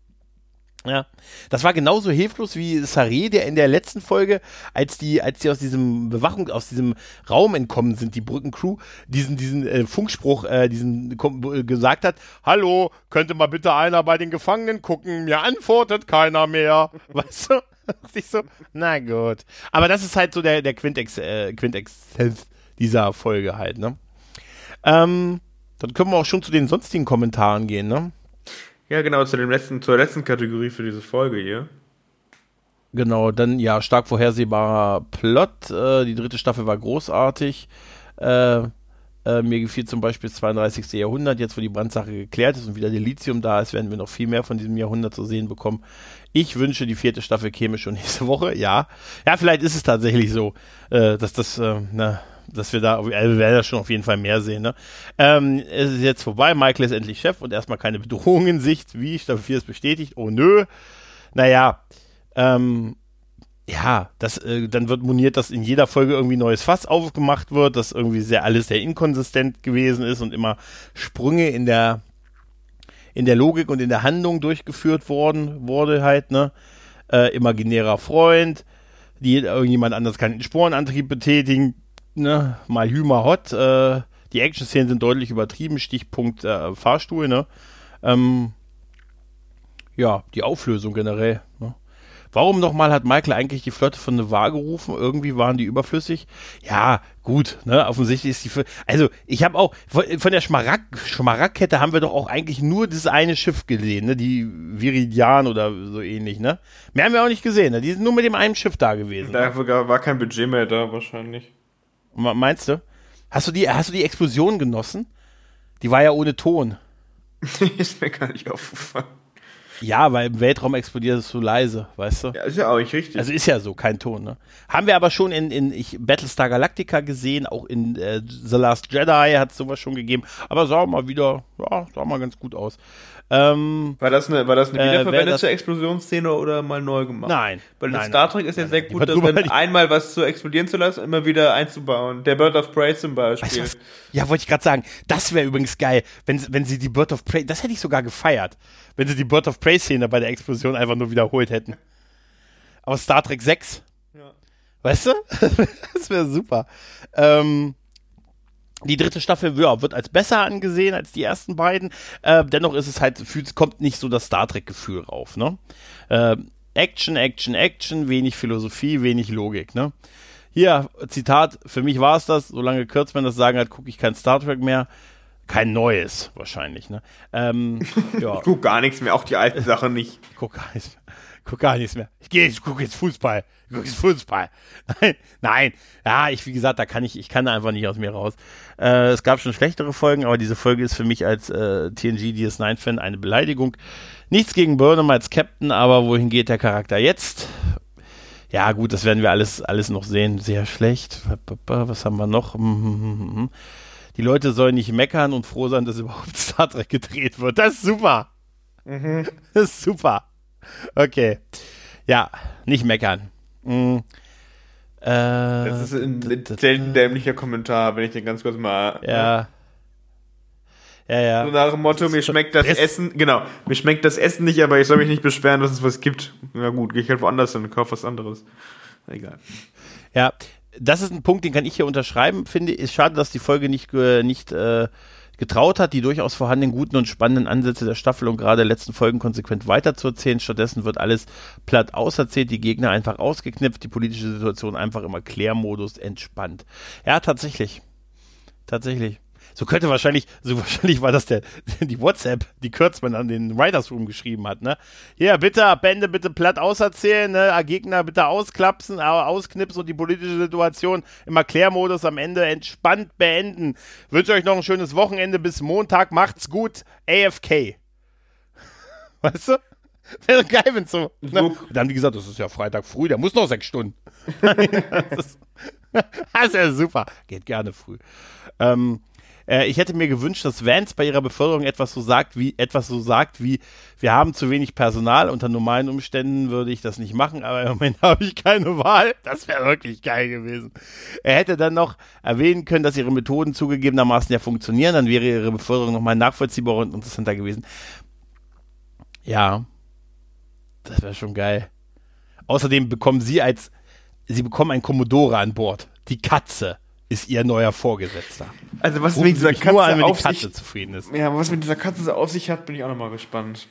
Ja, das war genauso hilflos wie Saré, der in der letzten Folge, als die, als die aus diesem Bewachung, aus diesem Raum entkommen sind, die Brückencrew, diesen, diesen äh, Funkspruch, äh, diesen äh, gesagt hat: Hallo, könnte mal bitte einer bei den Gefangenen gucken? Mir antwortet keiner mehr. *laughs* Weißt du? *laughs* ich so, na gut. Aber das ist halt so der, der Quintex, äh, Quintex dieser Folge halt, ne? Ähm, dann können wir auch schon zu den sonstigen Kommentaren gehen, ne? Ja, genau, zu dem letzten, zur letzten Kategorie für diese Folge hier. Genau, dann ja, stark vorhersehbarer Plot. Äh, die dritte Staffel war großartig. Äh, äh, mir gefiel zum Beispiel das 32. Jahrhundert, jetzt wo die Brandsache geklärt ist und wieder Delizium da ist, werden wir noch viel mehr von diesem Jahrhundert zu sehen bekommen. Ich wünsche, die vierte Staffel käme schon *laughs* nächste Woche, ja. Ja, vielleicht ist es tatsächlich so, äh, dass das, äh, na, dass wir da, also wir werden da schon auf jeden Fall mehr sehen. Ne? Ähm, es ist jetzt vorbei, Michael ist endlich Chef und erstmal keine Bedrohung in Sicht. Wie? Staffel 4 ist bestätigt. Oh nö. Naja, ähm, ja, das, äh, dann wird moniert, dass in jeder Folge irgendwie neues Fass aufgemacht wird, dass irgendwie sehr alles sehr inkonsistent gewesen ist und immer Sprünge in der in der Logik und in der Handlung durchgeführt worden wurde halt, ne? Äh, imaginärer Freund, die irgendjemand anders kann den Sporenantrieb betätigen, ne, mal Hü, mal Hot. Äh, die Action-Szenen sind deutlich übertrieben, Stichpunkt äh, Fahrstuhl, ne? Ähm, ja, die Auflösung generell. Ne? Warum nochmal hat Michael eigentlich die Flotte von Nevar gerufen? Irgendwie waren die überflüssig. Ja, gut, ne, offensichtlich ist die, also ich habe auch, von der Schmaragd, Schmaragdkette haben wir doch auch eigentlich nur das eine Schiff gesehen, ne, die Viridian oder so ähnlich, ne. Mehr haben wir auch nicht gesehen, ne, die sind nur mit dem einen Schiff da gewesen. Da ne? war kein Budget mehr da wahrscheinlich. Meinst du? Hast du die, hast du die Explosion genossen? Die war ja ohne Ton. *laughs* ist mir gar nicht aufgefallen. Ja, weil im Weltraum explodiert es so leise, weißt du? Ja, ist ja auch nicht richtig. Also ist ja so, kein Ton, ne? Haben wir aber schon in, in ich, Battlestar Galactica gesehen, auch in äh, The Last Jedi hat es sowas schon gegeben, aber sah mal wieder, ja, sah mal ganz gut aus. Ähm, war das eine, war das eine wiederverwendete äh, Explosionsszene oder mal neu gemacht? Nein. Weil in Star Trek ist ja sehr gut darin, einmal was zu explodieren zu lassen, immer wieder einzubauen. Der Bird of Prey zum Beispiel. Weißt du, ja, wollte ich gerade sagen. Das wäre übrigens geil, wenn, wenn sie die Bird of Prey, das hätte ich sogar gefeiert, wenn sie die Bird of Prey-Szene bei der Explosion einfach nur wiederholt hätten. Aus Star Trek 6. Ja. Weißt du? *laughs* das wäre super. Ähm, die dritte Staffel ja, wird als besser angesehen als die ersten beiden. Äh, dennoch ist es halt, kommt nicht so das Star Trek-Gefühl rauf. Ne? Äh, Action, Action, Action, wenig Philosophie, wenig Logik. Ne? Hier, Zitat, für mich war es das, solange Kurtzman das sagen hat, gucke ich kein Star Trek mehr. Kein neues, wahrscheinlich. Ne? Ähm, *laughs* ja. ich gucke gar nichts mehr, auch die alten Sachen nicht. Ich gucke gar nichts mehr guck gar nichts mehr. Ich gehe, ich gucke jetzt Fußball. Ich gucke jetzt Fußball. *laughs* Nein, nein. Ja, ich, wie gesagt, da kann ich, ich kann einfach nicht aus mir raus. Äh, es gab schon schlechtere Folgen, aber diese Folge ist für mich als äh, TNG DS9-Fan eine Beleidigung. Nichts gegen Burnham als Captain, aber wohin geht der Charakter jetzt? Ja, gut, das werden wir alles, alles noch sehen. Sehr schlecht. Was haben wir noch? Hm, hm, hm, Die Leute sollen nicht meckern und froh sein, dass überhaupt *laughs* Star Trek gedreht wird. Das ist super. Mhm. Das ist super. Okay. Ja, nicht meckern. Mhm. Äh, das ist ein selten dämlicher Kommentar, wenn ich den ganz kurz mal. Ja. Ja, ja. So nach dem Motto, mir schmeckt das Essen, genau, mir schmeckt das Essen nicht, aber ich soll mich nicht beschweren, dass es was gibt. Na gut, gehe ich halt woanders hin und kaufe was anderes. Egal. Ja, das ist ein Punkt, den kann ich hier unterschreiben, finde. Ist schade, dass die Folge nicht, nicht äh, getraut hat, die durchaus vorhandenen guten und spannenden Ansätze der Staffel und gerade der letzten Folgen konsequent weiterzuerzählen. Stattdessen wird alles platt auserzählt, die Gegner einfach ausgeknipft, die politische Situation einfach im Erklärmodus entspannt. Ja, tatsächlich. Tatsächlich. So könnte wahrscheinlich, so *laughs* wahrscheinlich war das der, die WhatsApp, die Kürzmann an den Writers Room geschrieben hat, ne? Hier, bitte, Bände bitte platt auserzählen, ne? Gegner bitte ausklapsen, ausknipsen und die politische Situation im Erklärmodus am Ende entspannt beenden. Wünsche euch noch ein schönes Wochenende bis Montag. Macht's gut. AFK. *laughs* Weißt du? Wäre geil, wenn so. Ne? Und dann haben die gesagt, das ist ja Freitag früh, der muss noch sechs Stunden. *laughs* das, ist, das ist ja super. Geht gerne früh. Ähm, äh, ich hätte mir gewünscht, dass Vance bei ihrer Beförderung etwas so sagt, wie etwas so sagt wie wir haben zu wenig Personal. Unter normalen Umständen würde ich das nicht machen, aber im Moment *laughs* habe ich keine Wahl. Das wäre wirklich geil gewesen. Er hätte dann noch erwähnen können, dass ihre Methoden zugegebenermaßen ja funktionieren. Dann wäre ihre Beförderung nochmal nachvollziehbar und interessanter gewesen. Ja, das wäre schon geil. Außerdem bekommen sie als sie bekommen ein Commodore an Bord. Die Katze ist ihr neuer Vorgesetzter. Also was mit dieser Katze, an, auf Katze sich, zufrieden ist. ja, was mit dieser Katze so auf sich hat, bin ich auch nochmal gespannt.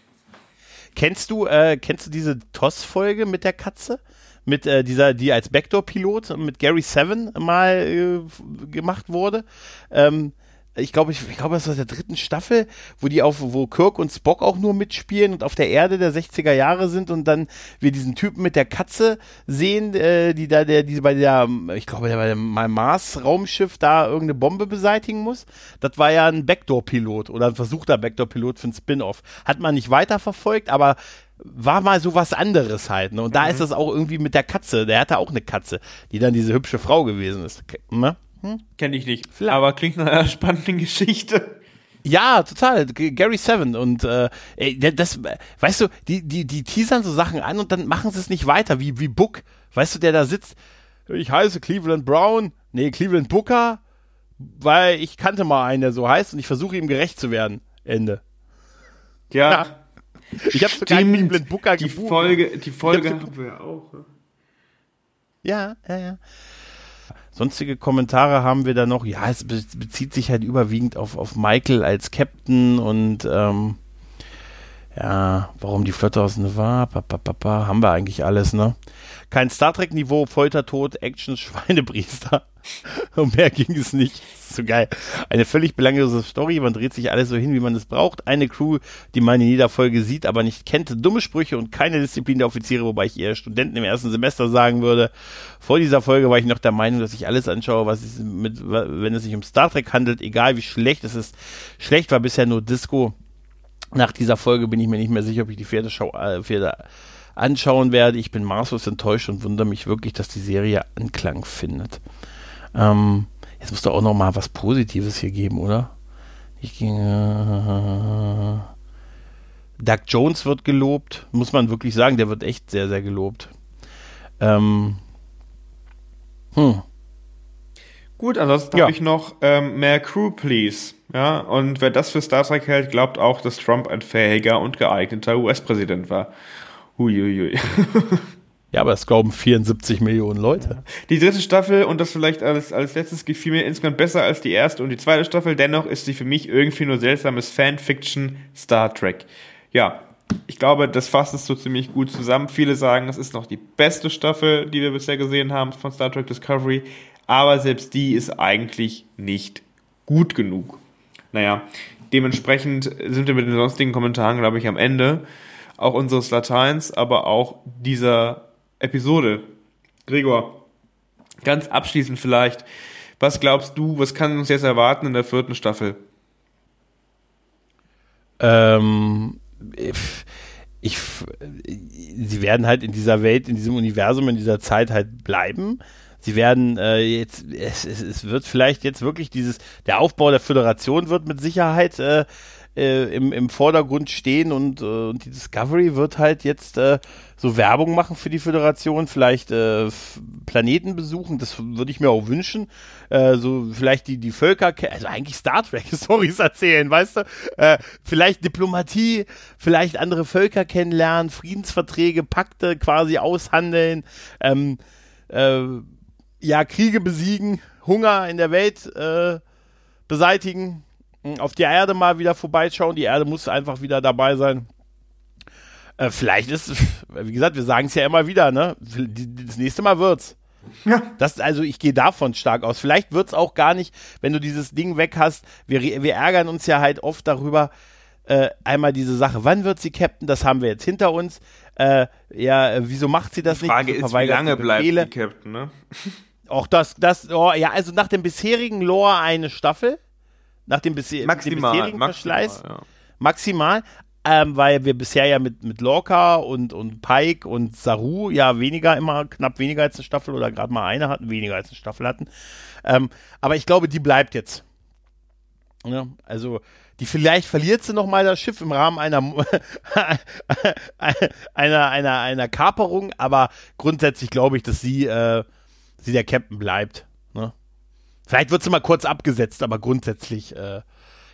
Kennst du, äh, kennst du diese TOS-Folge mit der Katze? Mit äh, dieser, die als Backdoor-Pilot mit Gary Seven mal äh, gemacht wurde. Ähm, ich glaube, ich, ich glaube, das war der dritten Staffel, wo die auf, wo Kirk und Spock auch nur mitspielen und auf der Erde der 60er Jahre sind und dann wir diesen Typen mit der Katze sehen, äh, die da, der, die bei der, ich glaube, der bei dem Mars-Raumschiff da irgendeine Bombe beseitigen muss. Das war ja ein Backdoor-Pilot oder ein versuchter Backdoor-Pilot für ein Spin-off. Hat man nicht weiterverfolgt, aber war mal so was anderes halt. Ne? Und da ist das auch irgendwie mit der Katze. Der hatte auch eine Katze, die dann diese hübsche Frau gewesen ist. Ne? Kenne ich nicht. Vielleicht. Aber klingt nach einer spannenden Geschichte. Ja, total. Gary Seven und äh, das, weißt du, die, die, die teasern so Sachen an und dann machen sie es nicht weiter, wie, wie Book. Weißt du, der da sitzt, ich heiße Cleveland Brown, nee, Cleveland Booker, weil ich kannte mal einen, der so heißt und ich versuche ihm gerecht zu werden. Ende. Ja. Ja. Ich habe sogar. Cleveland Booker Die gebucht. Folge, die Folge haben wir auch. ne? Ja, ja, ja. Sonstige Kommentare haben wir da noch. Ja, es be bezieht sich halt überwiegend auf, auf Michael als Captain und ähm, ja, warum die Flotte aus war, pa, pa, pa, pa, haben wir eigentlich alles, ne? Kein Star Trek-Niveau, Foltertod, Action, *laughs* Schweinepriester. Und mehr ging es nicht. So geil. Eine völlig belanglose Story, man dreht sich alles so hin, wie man es braucht. Eine Crew, die man in jeder Folge sieht, aber nicht kennt. Dumme Sprüche und keine Disziplin der Offiziere, wobei ich eher Studenten im ersten Semester sagen würde. Vor dieser Folge war ich noch der Meinung, dass ich alles anschaue, was es mit, wenn es sich um Star Trek handelt, egal wie schlecht es ist. Schlecht war bisher nur Disco. Nach dieser Folge bin ich mir nicht mehr sicher, ob ich die Pferdeschau, äh, Pferde anschauen werde. Ich bin maßlos enttäuscht und wundere mich wirklich, dass die Serie Anklang findet. Ähm, jetzt muss doch auch noch mal was Positives hier geben, oder? Ich ging, äh, Doug Jones wird gelobt, muss man wirklich sagen, der wird echt sehr, sehr gelobt. Ähm, hm. Gut, ansonsten Ja. habe ich noch ähm, mehr Crew, please. Ja, und wer das für Star Trek hält, glaubt auch, dass Trump ein fähiger und geeigneter US-Präsident war. Huiuiui. *laughs* Ja, aber es glauben 74 Millionen Leute. Die dritte Staffel, und das vielleicht als, als letztes, gefiel mir insgesamt besser als die erste und die zweite Staffel. Dennoch ist sie für mich irgendwie nur seltsames Fanfiction Star Trek. Ja, ich glaube, das fasst es so ziemlich gut zusammen. Viele sagen, es ist noch die beste Staffel, die wir bisher gesehen haben von Star Trek Discovery. Aber selbst die ist eigentlich nicht gut genug. Naja, dementsprechend sind wir mit den sonstigen Kommentaren, glaube ich, am Ende. Auch unseres Lateins, aber auch dieser Episode. Gregor, ganz abschließend vielleicht, was glaubst du, was kann uns jetzt erwarten in der vierten Staffel? Ähm, ich, sie werden halt in dieser Welt, in diesem Universum, in dieser Zeit halt bleiben. Sie werden äh, jetzt, es, es, es wird vielleicht jetzt wirklich dieses, der Aufbau der Föderation wird mit Sicherheit äh, äh, im, im Vordergrund stehen und, äh, und die Discovery wird halt jetzt äh, so Werbung machen für die Föderation, vielleicht äh, Planeten besuchen, das würde ich mir auch wünschen. Äh, so vielleicht die, die Völker, ke- also eigentlich Star Trek-Stories *laughs* erzählen, weißt du? Äh, vielleicht Diplomatie, vielleicht andere Völker kennenlernen, Friedensverträge, Pakte quasi aushandeln, ähm, äh, ja, Kriege besiegen, Hunger in der Welt äh, beseitigen, mh, auf die Erde mal wieder vorbeischauen. Die Erde muss einfach wieder dabei sein. Äh, vielleicht ist, *laughs* wie gesagt, wir sagen es ja immer wieder, ne? Das nächste Mal wird's. Ja. Das, also ich gehe davon stark aus. Vielleicht wird's auch gar nicht, wenn du dieses Ding weg hast. Wir, wir ärgern uns ja halt oft darüber, äh, einmal diese Sache, wann wird sie Captain? Das haben wir jetzt hinter uns. Äh, ja, äh, wieso macht sie das Die Frage nicht? ist, wie lange die bleibt die Captain, ne? *laughs* Auch das, das, oh, ja, also nach dem bisherigen Lore eine Staffel, nach dem, dem Maximal, bisherigen maximal, Verschleiß, ja. maximal. ähm, weil wir bisher ja mit, mit Lorca und, und Pike und Saru ja weniger, immer knapp weniger als eine Staffel oder gerade mal eine hatten, weniger als eine Staffel hatten. Ähm, aber ich glaube, die bleibt jetzt. Ja, also die vielleicht verliert sie noch mal das Schiff im Rahmen einer *laughs* einer einer einer Kaperung, aber grundsätzlich glaube ich, dass sie äh, sie der Captain bleibt. Ne? Vielleicht wird sie mal kurz abgesetzt, aber grundsätzlich. Äh,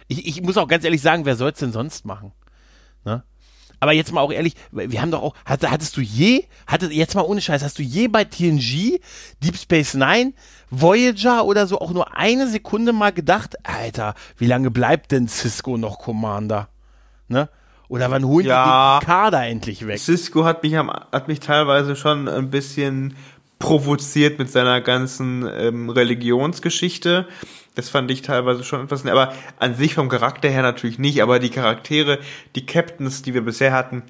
ich, ich muss auch ganz ehrlich sagen, wer soll es denn sonst machen? Ne? Aber jetzt mal auch ehrlich, wir haben doch auch, hattest du je, hattest, jetzt mal ohne Scheiß, hast du je bei TNG, Deep Space Nine, Voyager oder so auch nur eine Sekunde mal gedacht, Alter, wie lange bleibt denn Cisco noch Commander? Ne? Oder wann holen ja, die den Kader endlich weg? Cisco hat mich, hat mich teilweise schon ein bisschen provoziert mit seiner ganzen ähm, Religionsgeschichte. Das fand ich teilweise schon etwas, aber an sich vom Charakter her natürlich nicht, aber die Charaktere, die Captains, die wir bisher hatten,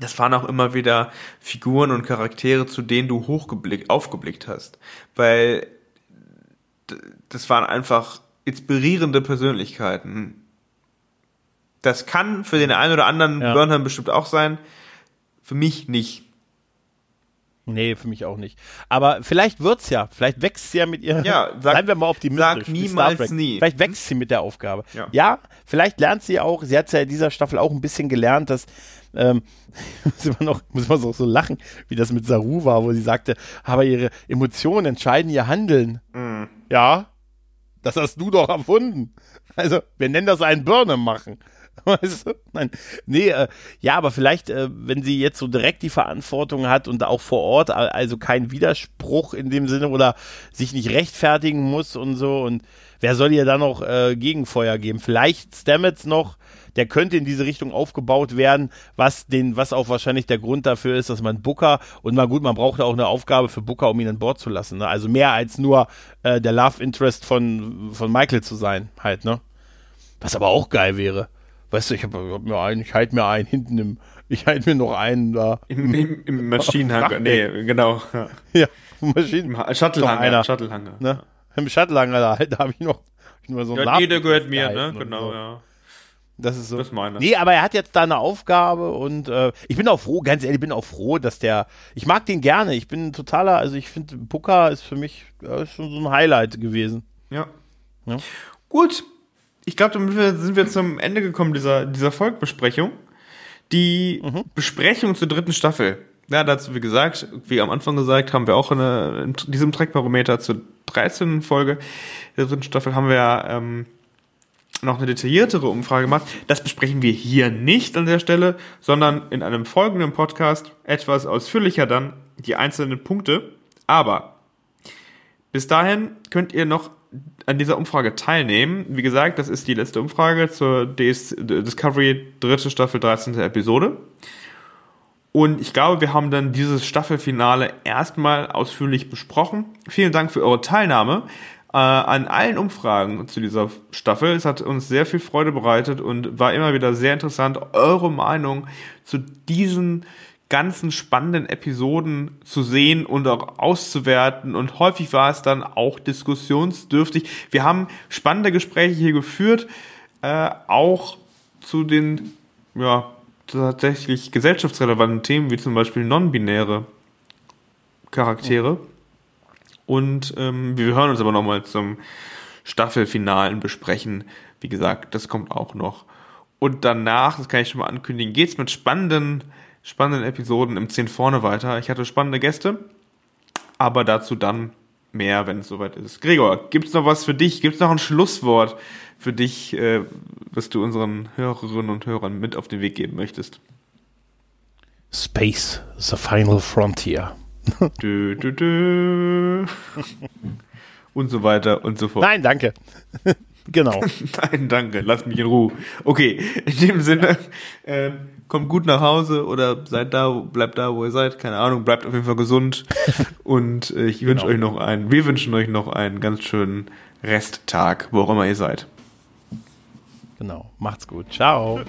das waren auch immer wieder Figuren und Charaktere, zu denen du hochgeblickt, aufgeblickt hast. Weil das waren einfach inspirierende Persönlichkeiten. Das kann für den einen oder anderen ja. Burnham bestimmt auch sein, für mich nicht. Nee, für mich auch nicht. Aber vielleicht wird's ja. Vielleicht wächst sie ja mit ihr. Ja, sag, seien wir mal optimistisch. Sag niemals nie. Vielleicht wächst sie mit der Aufgabe. Ja. ja, vielleicht lernt sie auch, sie hat ja in dieser Staffel auch ein bisschen gelernt, dass ähm, *laughs* muss man noch, muss man so, so lachen, wie das mit Saru war, wo sie sagte, aber ihre Emotionen entscheiden ihr Handeln. Mhm. Ja, das hast du doch erfunden. Also, wir nennen das einen Birne machen. *laughs* Weißt du? Nein, nee, äh, ja, aber vielleicht, äh, wenn sie jetzt so direkt die Verantwortung hat und auch vor Ort, also kein Widerspruch in dem Sinne oder sich nicht rechtfertigen muss und so und wer soll ihr da noch äh, Gegenfeuer geben? Vielleicht Stamets noch, der könnte in diese Richtung aufgebaut werden, was den, was auch wahrscheinlich der Grund dafür ist, dass man Booker und mal gut, man braucht auch eine Aufgabe für Booker, um ihn an Bord zu lassen. Ne? Also mehr als nur äh, der Love Interest von, von Michael zu sein, halt, ne? Was aber auch geil wäre. Weißt du, ich habe hab mir einen, ich halte mir einen hinten im, ich halte mir noch einen da. Im, im, im *laughs* Maschinenhanger, nee, genau. Ja, Maschinen. Shuttlehanger, Shuttlehanger. Ne? Im Shuttlehanger, da, da habe ich noch, ich nur so ja, jeder gehört mir, ne? Genau, so. ja. Das ist so. Das meine. Nee, aber er hat jetzt da eine Aufgabe und äh, ich bin auch froh, ganz ehrlich, ich bin auch froh, dass der. Ich mag den gerne. Ich bin totaler, also ich finde, Booker ist für mich ist schon so ein Highlight gewesen. Ja. ja. Gut, ich glaube, damit sind wir zum Ende gekommen dieser, dieser Folgbesprechung. Die mhm. Besprechung zur dritten Staffel. Ja, dazu, wie gesagt, wie am Anfang gesagt, haben wir auch in, eine, in diesem Trackbarometer zur 13. Folge der dritten Staffel haben wir ähm, noch eine detailliertere Umfrage gemacht. Das besprechen wir hier nicht an der Stelle, sondern in einem folgenden Podcast etwas ausführlicher dann die einzelnen Punkte. Aber bis dahin könnt ihr noch an dieser Umfrage teilnehmen. Wie gesagt, das ist die letzte Umfrage zur DS Discovery dritte Staffel 13. Episode. Und ich glaube, wir haben dann dieses Staffelfinale erstmal ausführlich besprochen. Vielen Dank für eure Teilnahme äh, an allen Umfragen zu dieser Staffel. Es hat uns sehr viel Freude bereitet und war immer wieder sehr interessant, eure Meinung zu diesen ganzen spannenden Episoden zu sehen und auch auszuwerten. Und häufig war es dann auch diskussionsdürftig. Wir haben spannende Gespräche hier geführt, äh, auch zu den ja, tatsächlich gesellschaftsrelevanten Themen, wie zum Beispiel non-binäre Charaktere. Und ähm, wir hören uns aber nochmal zum Staffelfinalen besprechen. Wie gesagt, das kommt auch noch. Und danach, das kann ich schon mal ankündigen, geht's mit spannenden spannenden Episoden im 10 vorne weiter. Ich hatte spannende Gäste, aber dazu dann mehr, wenn es soweit ist. Gregor, gibt's noch was für dich? Gibt's noch ein Schlusswort für dich, äh, was du unseren Hörerinnen und Hörern mit auf den Weg geben möchtest? Space, the final frontier. *laughs* dö, dö, dö. und so weiter und so fort. Nein, danke. *laughs* genau. *laughs* Nein, danke. Lass mich in Ruhe. Okay, in dem Sinne, äh, kommt gut nach Hause oder seid da, bleibt da, wo ihr seid. Keine Ahnung, bleibt auf jeden Fall gesund. *laughs* Und äh, ich wünsche genau. euch noch einen, wir wünschen euch noch einen ganz schönen Resttag, wo auch immer ihr seid. Genau, macht's gut. Ciao.